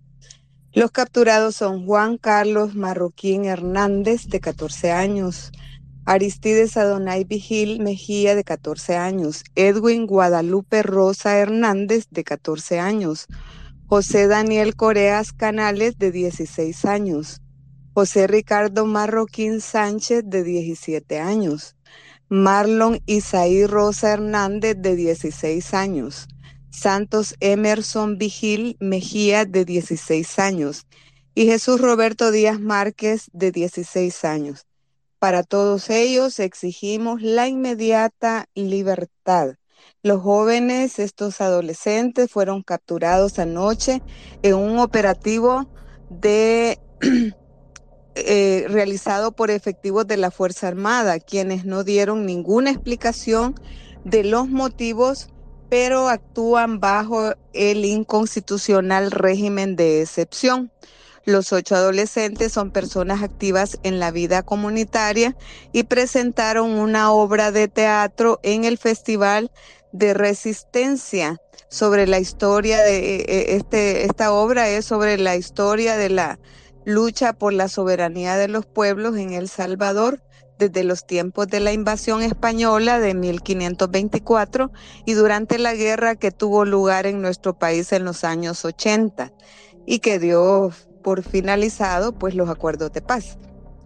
Los capturados son Juan Carlos Marroquín Hernández, de 14 años, Aristides Adonai Vigil Mejía, de 14 años, Edwin Guadalupe Rosa Hernández, de 14 años, José Daniel Coreas Canales, de 16 años, José Ricardo Marroquín Sánchez, de 17 años, Marlon Isaí Rosa Hernández, de 16 años. Santos Emerson Vigil Mejía, de 16 años. Y Jesús Roberto Díaz Márquez, de 16 años. Para todos ellos exigimos la inmediata libertad. Los jóvenes, estos adolescentes, fueron capturados anoche en un operativo de Eh, realizado por efectivos de la Fuerza Armada, quienes no dieron ninguna explicación de los motivos, pero actúan bajo el inconstitucional régimen de excepción. Los ocho adolescentes son personas activas en la vida comunitaria y presentaron una obra de teatro en el Festival de Resistencia sobre la historia de eh, eh, este esta obra es sobre la historia de la lucha por la soberanía de los pueblos en El Salvador desde los tiempos de la invasión española de 1524 y durante la guerra que tuvo lugar en nuestro país en los años 80 y que dio por finalizado pues los acuerdos de paz.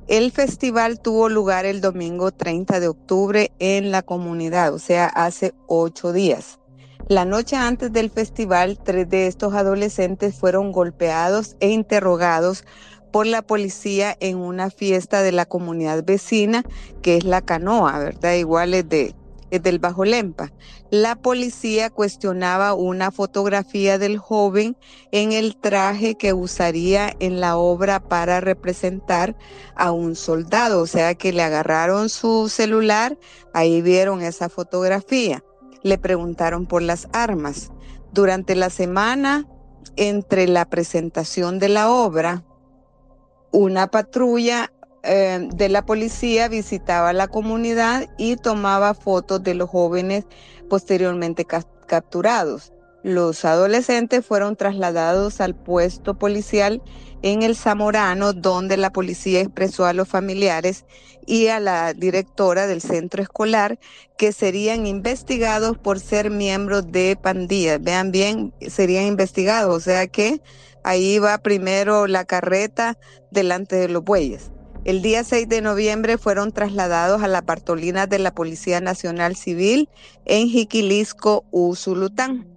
El festival tuvo lugar el domingo 30 de octubre en la comunidad, o sea, hace ocho días. La noche antes del festival, tres de estos adolescentes fueron golpeados e interrogados por la policía en una fiesta de la comunidad vecina, que es la canoa, ¿verdad? Igual es, de, es del Bajo Lempa. La policía cuestionaba una fotografía del joven en el traje que usaría en la obra para representar a un soldado, o sea que le agarraron su celular, ahí vieron esa fotografía le preguntaron por las armas. Durante la semana, entre la presentación de la obra, una patrulla eh, de la policía visitaba la comunidad y tomaba fotos de los jóvenes posteriormente capturados. Los adolescentes fueron trasladados al puesto policial en el Zamorano, donde la policía expresó a los familiares y a la directora del centro escolar que serían investigados por ser miembros de pandillas. Vean bien, serían investigados, o sea que ahí va primero la carreta delante de los bueyes. El día 6 de noviembre fueron trasladados a la partolina de la Policía Nacional Civil en Jiquilisco, Usulután.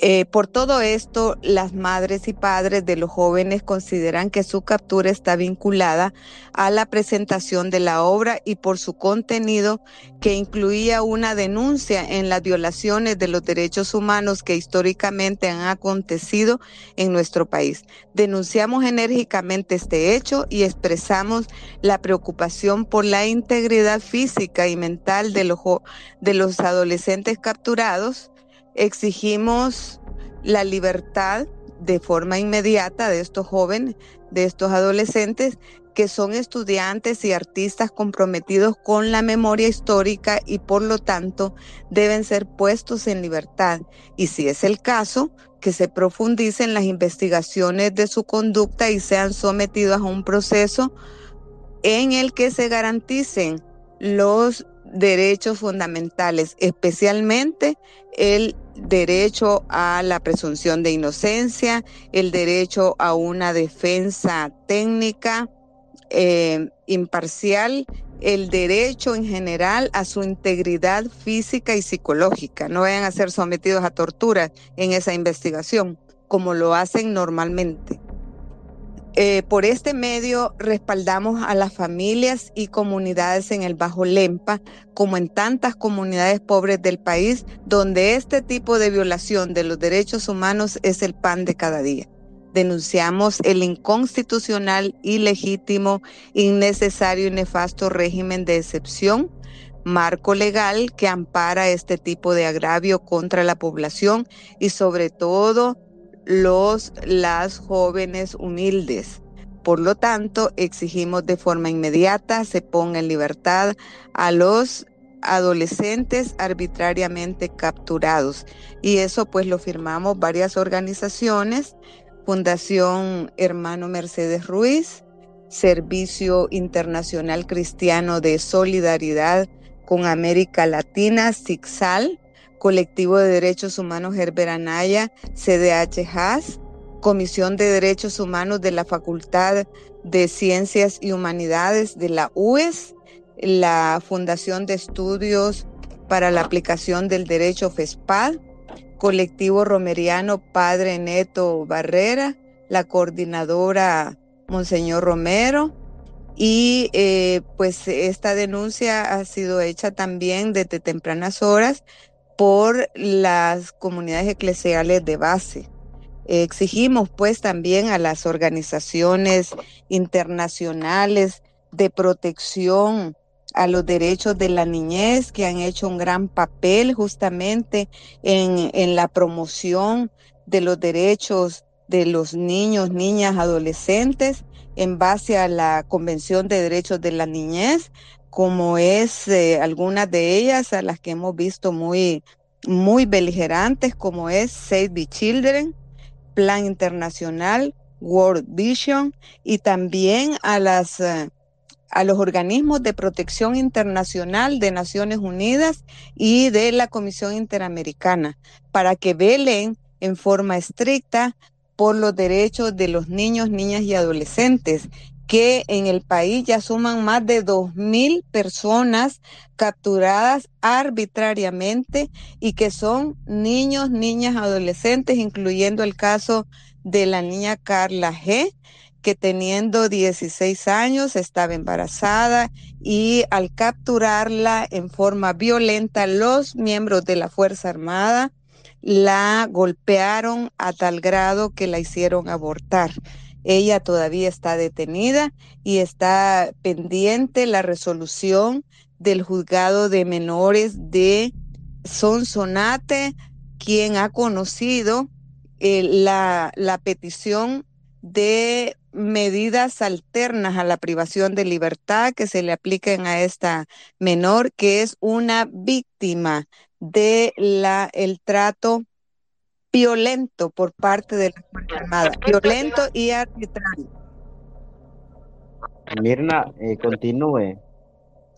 Eh, por todo esto, las madres y padres de los jóvenes consideran que su captura está vinculada a la presentación de la obra y por su contenido que incluía una denuncia en las violaciones de los derechos humanos que históricamente han acontecido en nuestro país. Denunciamos enérgicamente este hecho y expresamos la preocupación por la integridad física y mental de los, de los adolescentes capturados exigimos la libertad de forma inmediata de estos jóvenes, de estos adolescentes que son estudiantes y artistas comprometidos con la memoria histórica y por lo tanto deben ser puestos en libertad. Y si es el caso, que se profundicen las investigaciones de su conducta y sean sometidos a un proceso en el que se garanticen los derechos fundamentales, especialmente el derecho a la presunción de inocencia, el derecho a una defensa técnica eh, imparcial, el derecho en general a su integridad física y psicológica. No vayan a ser sometidos a tortura en esa investigación, como lo hacen normalmente. Eh, por este medio respaldamos a las familias y comunidades en el Bajo Lempa, como en tantas comunidades pobres del país, donde este tipo de violación de los derechos humanos es el pan de cada día. Denunciamos el inconstitucional, ilegítimo, innecesario y nefasto régimen de excepción, marco legal que ampara este tipo de agravio contra la población y sobre todo los, las jóvenes humildes. Por lo tanto, exigimos de forma inmediata se ponga en libertad a los adolescentes arbitrariamente capturados. Y eso pues lo firmamos varias organizaciones, Fundación Hermano Mercedes Ruiz, Servicio Internacional Cristiano de Solidaridad con América Latina, SIXAL, Colectivo de Derechos Humanos Herbert Anaya, CDH HAS, Comisión de Derechos Humanos de la Facultad de Ciencias y Humanidades de la UES, la Fundación de Estudios para la Aplicación del Derecho FESPAD, Colectivo Romeriano Padre Neto Barrera, la coordinadora Monseñor Romero, y eh, pues esta denuncia ha sido hecha también desde tempranas horas por las comunidades eclesiales de base. Exigimos pues también a las organizaciones internacionales de protección a los derechos de la niñez que han hecho un gran papel justamente en, en la promoción de los derechos de los niños, niñas, adolescentes en base a la Convención de Derechos de la Niñez, como es eh, algunas de ellas a las que hemos visto muy, muy beligerantes, como es Save the Children, Plan Internacional, World Vision y también a las eh, a los organismos de protección internacional de Naciones Unidas y de la Comisión Interamericana para que velen en forma estricta por los derechos de los niños, niñas y adolescentes, que en el país ya suman más de dos mil personas capturadas arbitrariamente y que son niños, niñas, adolescentes, incluyendo el caso de la niña Carla G, que teniendo 16 años estaba embarazada y al capturarla en forma violenta los miembros de la Fuerza Armada la golpearon a tal grado que la hicieron abortar. Ella todavía está detenida y está pendiente la resolución del juzgado de menores de Sonsonate, quien ha conocido eh, la, la petición de medidas alternas a la privación de libertad que se le apliquen a esta menor, que es una víctima de la el trato violento por parte de la Fuerza Armada, violento y arbitrario. Mirna, eh, continúe.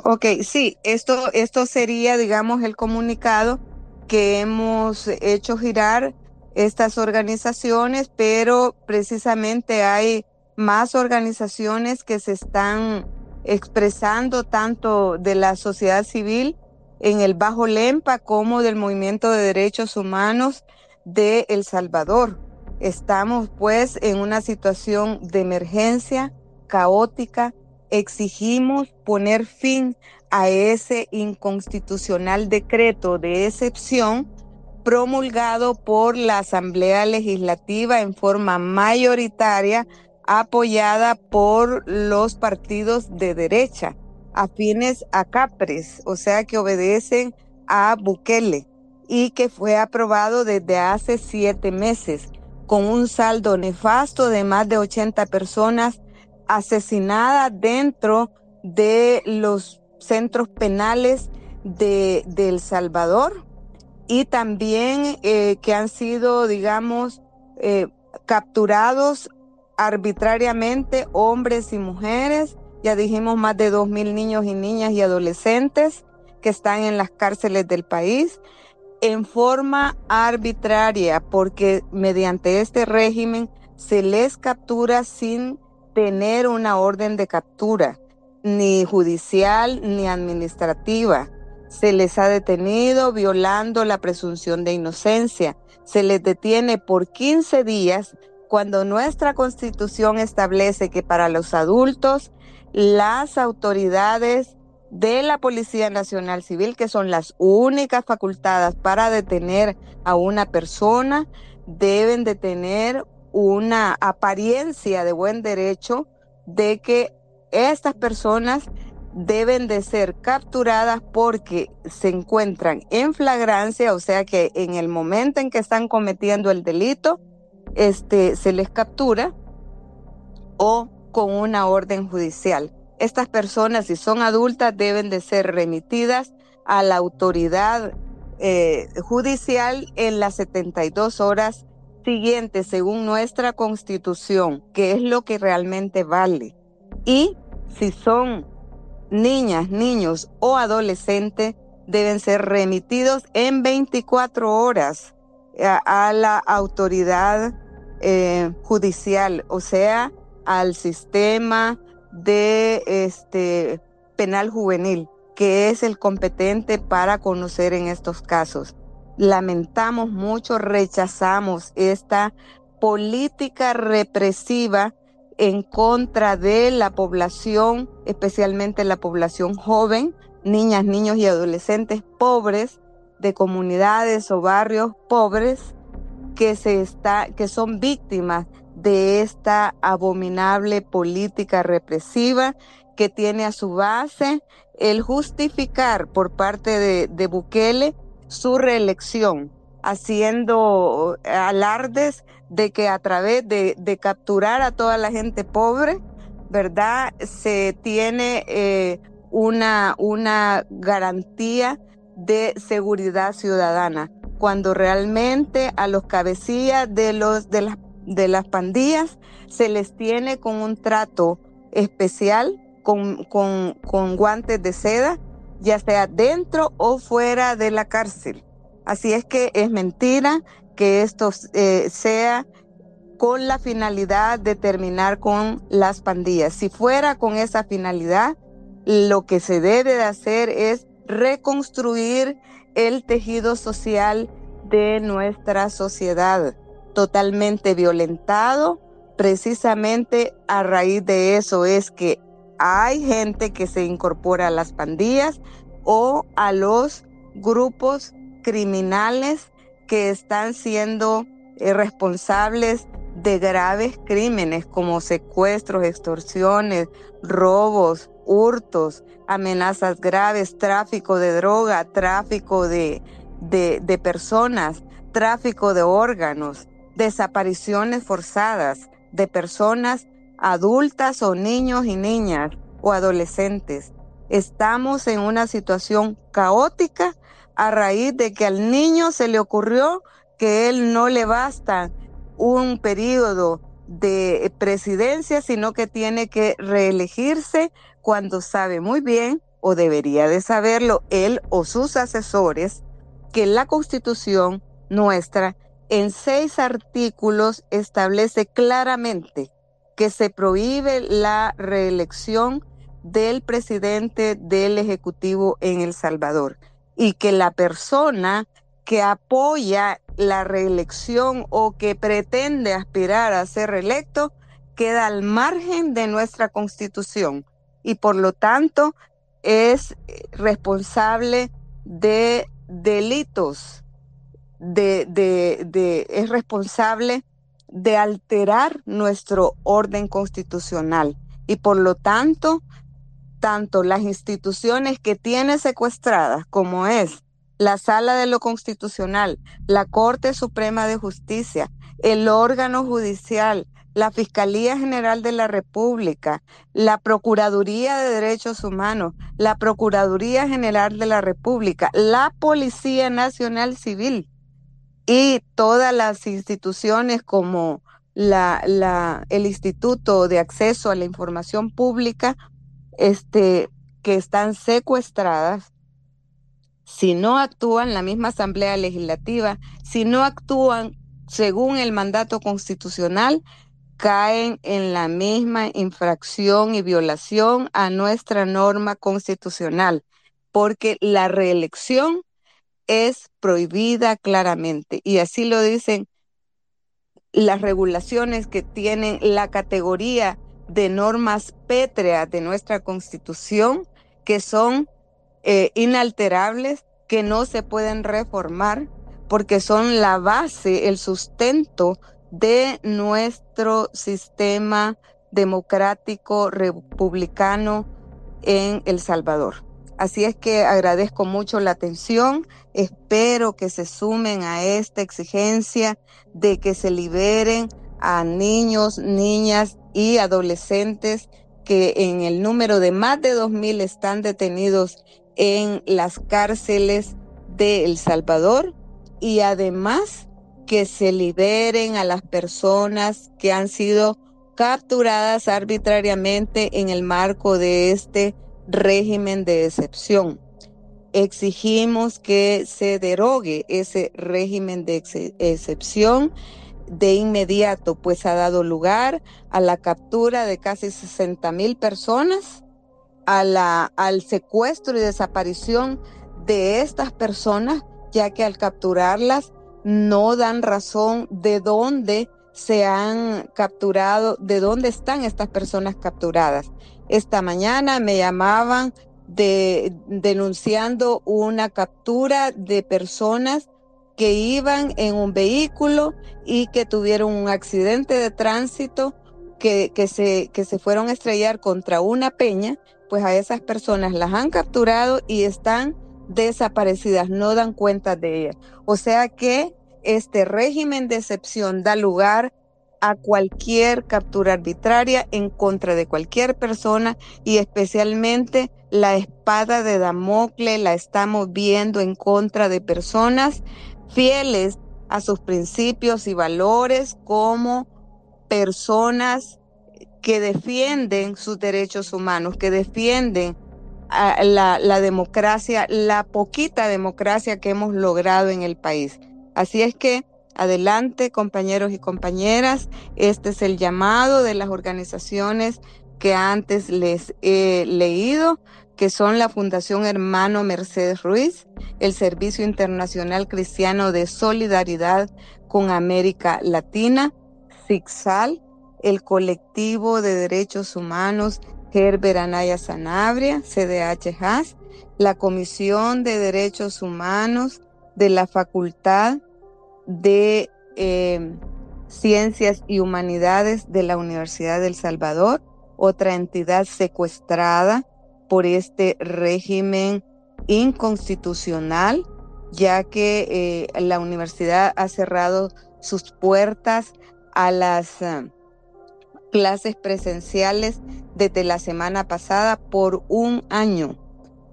Ok, sí, esto, esto sería, digamos, el comunicado que hemos hecho girar estas organizaciones, pero precisamente hay más organizaciones que se están expresando tanto de la sociedad civil en el Bajo Lempa como del movimiento de derechos humanos de El Salvador. Estamos pues en una situación de emergencia caótica. Exigimos poner fin a ese inconstitucional decreto de excepción promulgado por la Asamblea Legislativa en forma mayoritaria apoyada por los partidos de derecha afines a Capres, o sea que obedecen a Bukele y que fue aprobado desde hace siete meses con un saldo nefasto de más de 80 personas asesinadas dentro de los centros penales de, El Salvador y también eh, que han sido, digamos, eh, capturados arbitrariamente hombres y mujeres. Ya dijimos más de dos mil niños y niñas y adolescentes que están en las cárceles del país en forma arbitraria, porque mediante este régimen se les captura sin tener una orden de captura, ni judicial ni administrativa. Se les ha detenido violando la presunción de inocencia. Se les detiene por 15 días cuando nuestra constitución establece que para los adultos las autoridades de la Policía Nacional Civil, que son las únicas facultadas para detener a una persona, deben de tener una apariencia de buen derecho de que estas personas deben de ser capturadas porque se encuentran en flagrancia, o sea que en el momento en que están cometiendo el delito, este, se les captura o con una orden judicial. Estas personas, si son adultas, deben de ser remitidas a la autoridad eh, judicial en las 72 horas siguientes, según nuestra constitución, que es lo que realmente vale. Y si son niñas, niños o adolescentes, deben ser remitidos en 24 horas a, la autoridad eh, judicial, o sea, al sistema de este penal juvenil, que es el competente para conocer en estos casos. Lamentamos mucho, rechazamos esta política represiva en contra de la población, especialmente la población joven, niñas, niños y adolescentes pobres de comunidades o barrios pobres que se está que son víctimas de esta abominable política represiva que tiene a su base el justificar por parte de, de Bukele su reelección, haciendo alardes de que a través de, de capturar a toda la gente pobre, ¿verdad? Se tiene eh, una, una garantía de seguridad ciudadana, cuando realmente a los cabecillas de, los, de, las, de las pandillas se les tiene con un trato especial, con, con, con guantes de seda, ya sea dentro o fuera de la cárcel. Así es que es mentira que esto eh, sea con la finalidad de terminar con las pandillas. Si fuera con esa finalidad, lo que se debe de hacer es reconstruir el tejido social de nuestra sociedad, totalmente violentado. Precisamente a raíz de eso es que hay gente que se incorpora a las pandillas o a los grupos criminales que están siendo eh, responsables de graves crímenes como secuestros, extorsiones, robos, hurtos, amenazas graves, tráfico de droga, tráfico de, de, personas, tráfico de órganos, desapariciones forzadas de personas adultas o niños y niñas o adolescentes. Estamos en una situación caótica a raíz de que al niño se le ocurrió que él no le basta un periodo de presidencia, sino que tiene que reelegirse cuando sabe muy bien, o debería de saberlo él o sus asesores, que la constitución nuestra en seis artículos establece claramente que se prohíbe la reelección del presidente del Ejecutivo en El Salvador y que la persona que apoya la reelección o que pretende aspirar a ser reelecto queda al margen de nuestra constitución y por lo tanto es responsable de delitos, de, de, es responsable de alterar nuestro orden constitucional. Y por lo tanto, tanto las instituciones que tiene secuestradas como es la Sala de lo Constitucional, la Corte Suprema de Justicia, el órgano judicial, la Fiscalía General de la República, la Procuraduría de Derechos Humanos, la Procuraduría General de la República, la Policía Nacional Civil y todas las instituciones como la, el Instituto de Acceso a la Información Pública, este, que están secuestradas, si no actúan la misma Asamblea Legislativa, si no actúan según el mandato constitucional, caen en la misma infracción y violación a nuestra norma constitucional, porque la reelección es prohibida claramente y así lo dicen las regulaciones que tienen la categoría de normas pétreas de nuestra constitución, que son eh, inalterables, que no se pueden reformar, porque son la base, el sustento de nuestro sistema democrático republicano en El Salvador. Así es que agradezco mucho la atención, espero que se sumen a esta exigencia de que se liberen a niños, niñas y adolescentes que en el número de más de 2.000 están detenidos en las cárceles de El Salvador y además que se liberen a las personas que han sido capturadas arbitrariamente en el marco de este régimen de excepción. Exigimos que se derogue ese régimen de excepción de inmediato, pues ha dado lugar a la captura de casi 60 mil personas, a la, al secuestro y desaparición de estas personas, ya que al capturarlas no dan razón de dónde se han capturado, de dónde están estas personas capturadas. Esta mañana me llamaban de, denunciando una captura de personas que iban en un vehículo y que tuvieron un accidente de tránsito que, que, se, que se fueron a estrellar contra una peña, pues a esas personas las han capturado y están desaparecidas, no dan cuenta de ellas. O sea que este régimen de excepción da lugar a cualquier captura arbitraria en contra de cualquier persona y especialmente la espada de Damocle la estamos viendo en contra de personas fieles a sus principios y valores como personas que defienden sus derechos humanos, que defienden la, la, democracia, la poquita democracia que hemos logrado en el país. Así es que adelante, compañeros y compañeras, este es el llamado de las organizaciones que antes les he leído que son la Fundación Hermano Mercedes Ruiz, el Servicio Internacional Cristiano de Solidaridad con América Latina, SIGSAL, el Colectivo de Derechos Humanos Herbert Anaya Sanabria, CDH HAS, la Comisión de Derechos Humanos de la Facultad de eh, Ciencias y Humanidades de la Universidad del Salvador, otra entidad secuestrada por este régimen inconstitucional, ya que eh, la universidad ha cerrado sus puertas a las eh, clases presenciales desde la semana pasada por un año,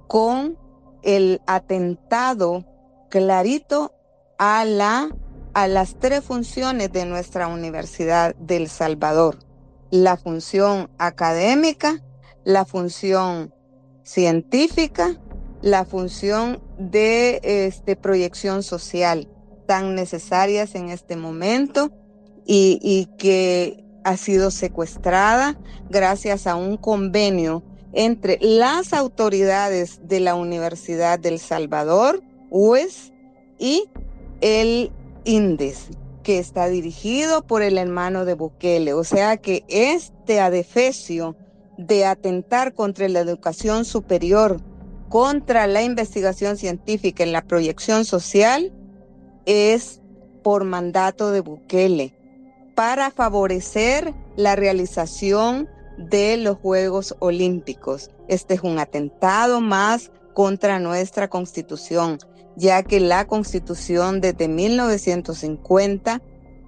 con el atentado clarito a, la, a las tres funciones de nuestra Universidad del Salvador. La función académica, la función científica la función de este, proyección social tan necesarias en este momento y, y que ha sido secuestrada gracias a un convenio entre las autoridades de la Universidad del Salvador, UES, y el INDES, que está dirigido por el hermano de Bukele. O sea que este adefesio de atentar contra la educación superior, contra la investigación científica en la proyección social, es por mandato de Bukele, para favorecer la realización de los Juegos Olímpicos. Este es un atentado más contra nuestra constitución, ya que la constitución desde 1950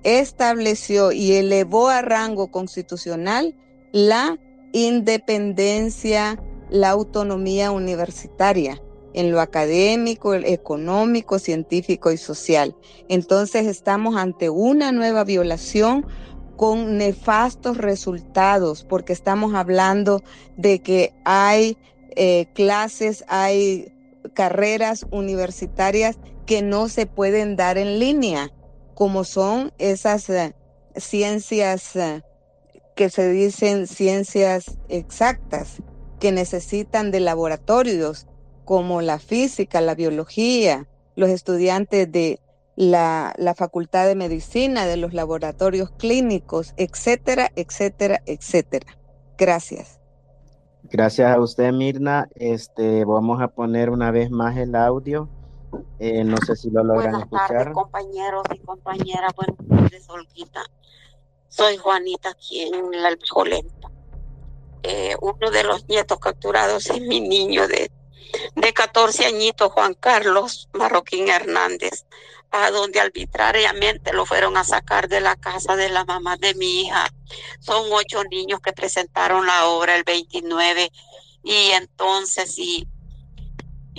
estableció y elevó a rango constitucional la independencia, la autonomía universitaria en lo académico, económico, científico y social. Entonces estamos ante una nueva violación con nefastos resultados, porque estamos hablando de que hay eh, clases, hay carreras universitarias que no se pueden dar en línea, como son esas eh, ciencias eh, que se dicen ciencias exactas, que necesitan de laboratorios como la física, la biología, los estudiantes de la, la, Facultad de Medicina, de los laboratorios clínicos, etcétera, etcétera, etcétera. Gracias. Gracias a usted, Mirna. Este, vamos a poner una vez más el audio. Eh, no sé si lo logran Buenas escuchar. Tardes, compañeros y compañeras. Buenas tardes, Olguita. Soy Juanita aquí en la Alpejolenta. Eh, uno de los nietos capturados es mi niño de de 14 añitos, Juan Carlos Marroquín Hernández, a donde arbitrariamente lo fueron a sacar de la casa de la mamá de mi hija. Son ocho niños que presentaron la obra el 29 y entonces y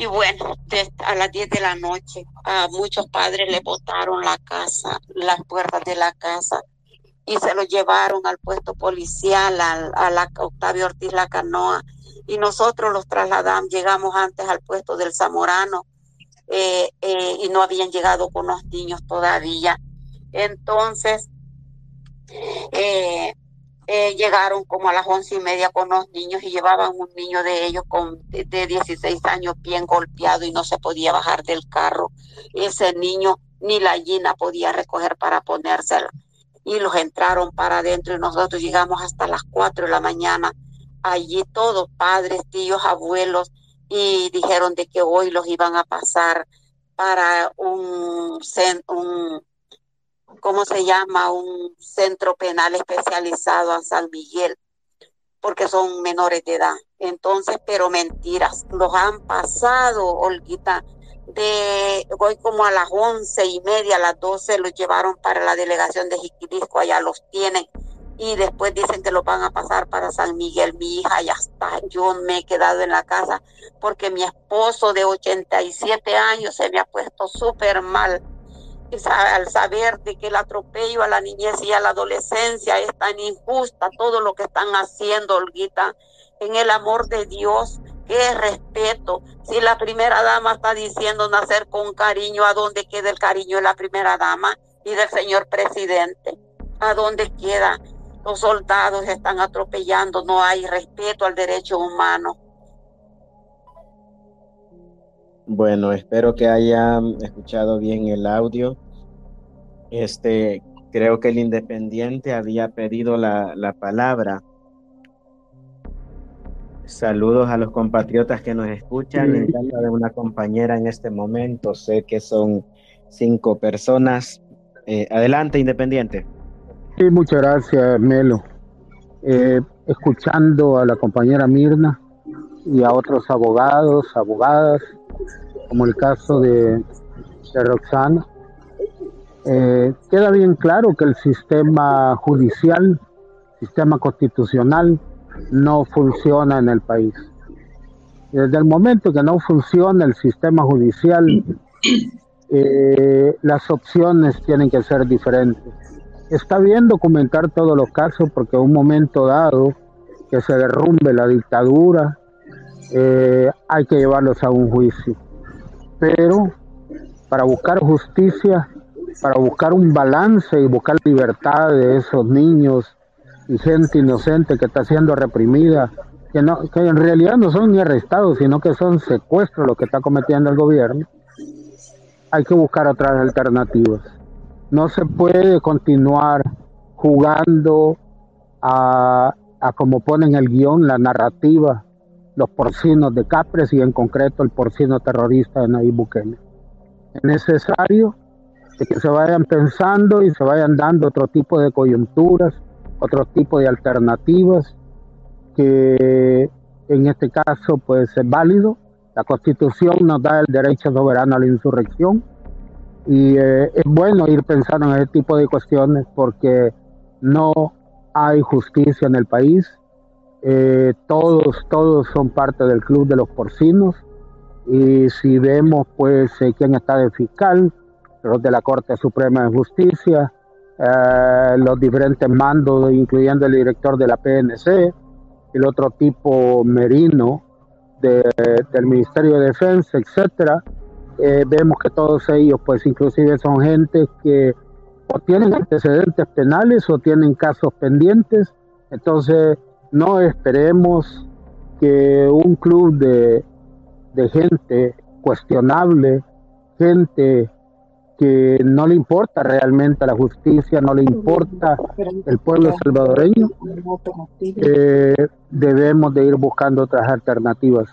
y bueno, a las 10 de la noche a muchos padres le botaron la casa, las puertas de la casa y se lo llevaron al puesto policial, a, la Octavio Ortiz La Canoa y nosotros los trasladamos, llegamos antes al puesto del Zamorano eh, eh, y no habían llegado con los niños todavía. Entonces, eh, eh, llegaron como a las once y media con los niños y llevaban un niño de ellos con, de, 16 años bien golpeado y no se podía bajar del carro. Ese niño ni la gallina podía recoger para ponérsela. Y los entraron para adentro y nosotros llegamos hasta las 4 de la mañana. Allí todos, padres, tíos, abuelos, y dijeron de que hoy los iban a pasar para un, un ¿cómo se llama? Un centro penal especializado a San Miguel, porque son menores de edad. Entonces, pero mentiras, los han pasado, Olguita, de hoy como a las once y media, a las doce, los llevaron para la delegación de Jiquilisco, allá los tienen. Y después dicen que los van a pasar para San Miguel. Mi hija ya está. Yo me he quedado en la casa porque mi esposo de 87 años se me ha puesto súper mal al saber de que el atropello a la niñez y a la adolescencia es tan injusta, todo lo que están haciendo, Olguita, en el amor de Dios, es respeto. Si la primera dama está diciendo nacer con cariño, ¿a dónde queda el cariño de la primera dama y del señor presidente? ¿A dónde queda? Los soldados están atropellando, no hay respeto al derecho humano. Bueno, espero que hayan escuchado bien el audio. Este, creo que el Independiente había pedido la, la palabra. Saludos a los compatriotas que nos escuchan. En de una compañera en este momento, sé que son cinco personas. Eh, adelante, Independiente. Sí, muchas gracias, Melo. Eh, escuchando a la compañera Mirna y a otros abogados, abogadas, como el caso de, Roxana. Eh, queda bien claro que el sistema judicial, sistema constitucional, no funciona en el país. Desde el momento que no funciona el sistema judicial, eh, las opciones tienen que ser diferentes. Está bien documentar todos los casos porque en un momento dado que se derrumbe la dictadura, eh, hay que llevarlos a un juicio pero para buscar justicia, para buscar un balance y buscar libertad de esos niños y gente inocente que está siendo reprimida, que, no, que en realidad no son ni arrestados, sino que son secuestros lo que está cometiendo el gobierno, hay que buscar otras alternativas. No se puede continuar jugando a, a como ponen el guion, la narrativa los porcinos de Capres y en concreto el porcino terrorista de Nayib Bukele. Es necesario que se vayan pensando y se vayan dando otro tipo de coyunturas, otro tipo de alternativas que en este caso pues es válido. La constitución nos da el derecho soberano a la insurrección y eh, es bueno ir pensando en ese tipo de cuestiones porque no hay justicia en el país, eh, todos, todos son parte del club de los porcinos. Y si vemos, pues, eh, quién está de fiscal, los de la Corte Suprema de Justicia, eh, los diferentes mandos, incluyendo el director de la PNC, el otro tipo Merino del Ministerio de Defensa, etcétera, vemos que todos ellos, pues, inclusive son gente que o tienen antecedentes penales o tienen casos pendientes. Entonces, no esperemos que un club de, gente cuestionable, gente que no le importa realmente la justicia, no le importa el pueblo salvadoreño, eh, debemos de ir buscando otras alternativas.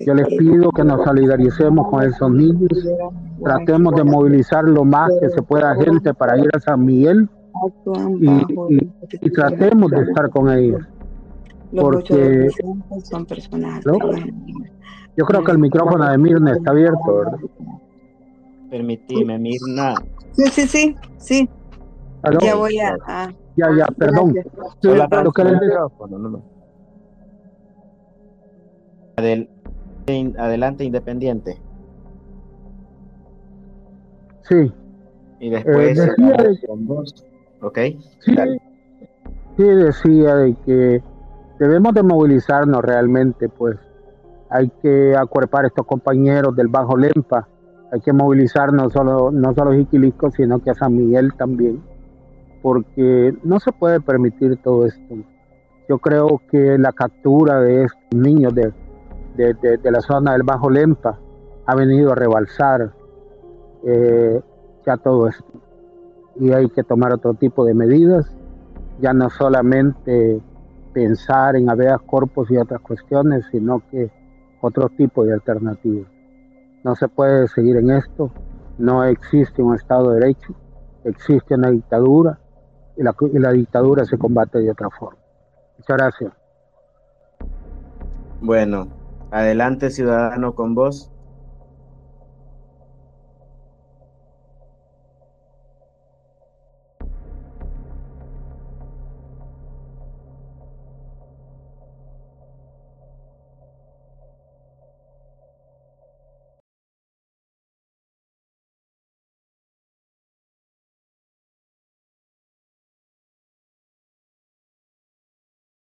Yo les pido que nos solidaricemos con esos niños, tratemos de movilizar lo más que se pueda gente para ir a San Miguel y tratemos de estar con ellos porque son personas Yo creo que el micrófono de Mirna está abierto, ¿verdad? Permitime, Mirna. Sí, sí, sí, sí. Ya voy a... ya, ya, perdón. Adelante, Independiente. Sí. Y después... Eh, ¿Ok? Sí, sí, decía de que debemos de movilizarnos realmente, pues hay que acuerpar a estos compañeros del Bajo Lempa, hay que movilizar no solo, no solo a Jiquilisco, sino que a San Miguel también, porque no se puede permitir todo esto. Yo creo que la captura de estos niños de, de, la zona del Bajo Lempa ha venido a rebalsar eh, ya todo esto. Y hay que tomar otro tipo de medidas, ya no solamente pensar en habeas corpus y otras cuestiones, sino que otro tipo de alternativas. No se puede seguir en esto, no existe un Estado de Derecho, existe una dictadura y la, y la dictadura se combate de otra forma. Muchas gracias. Bueno, adelante ciudadano con vos.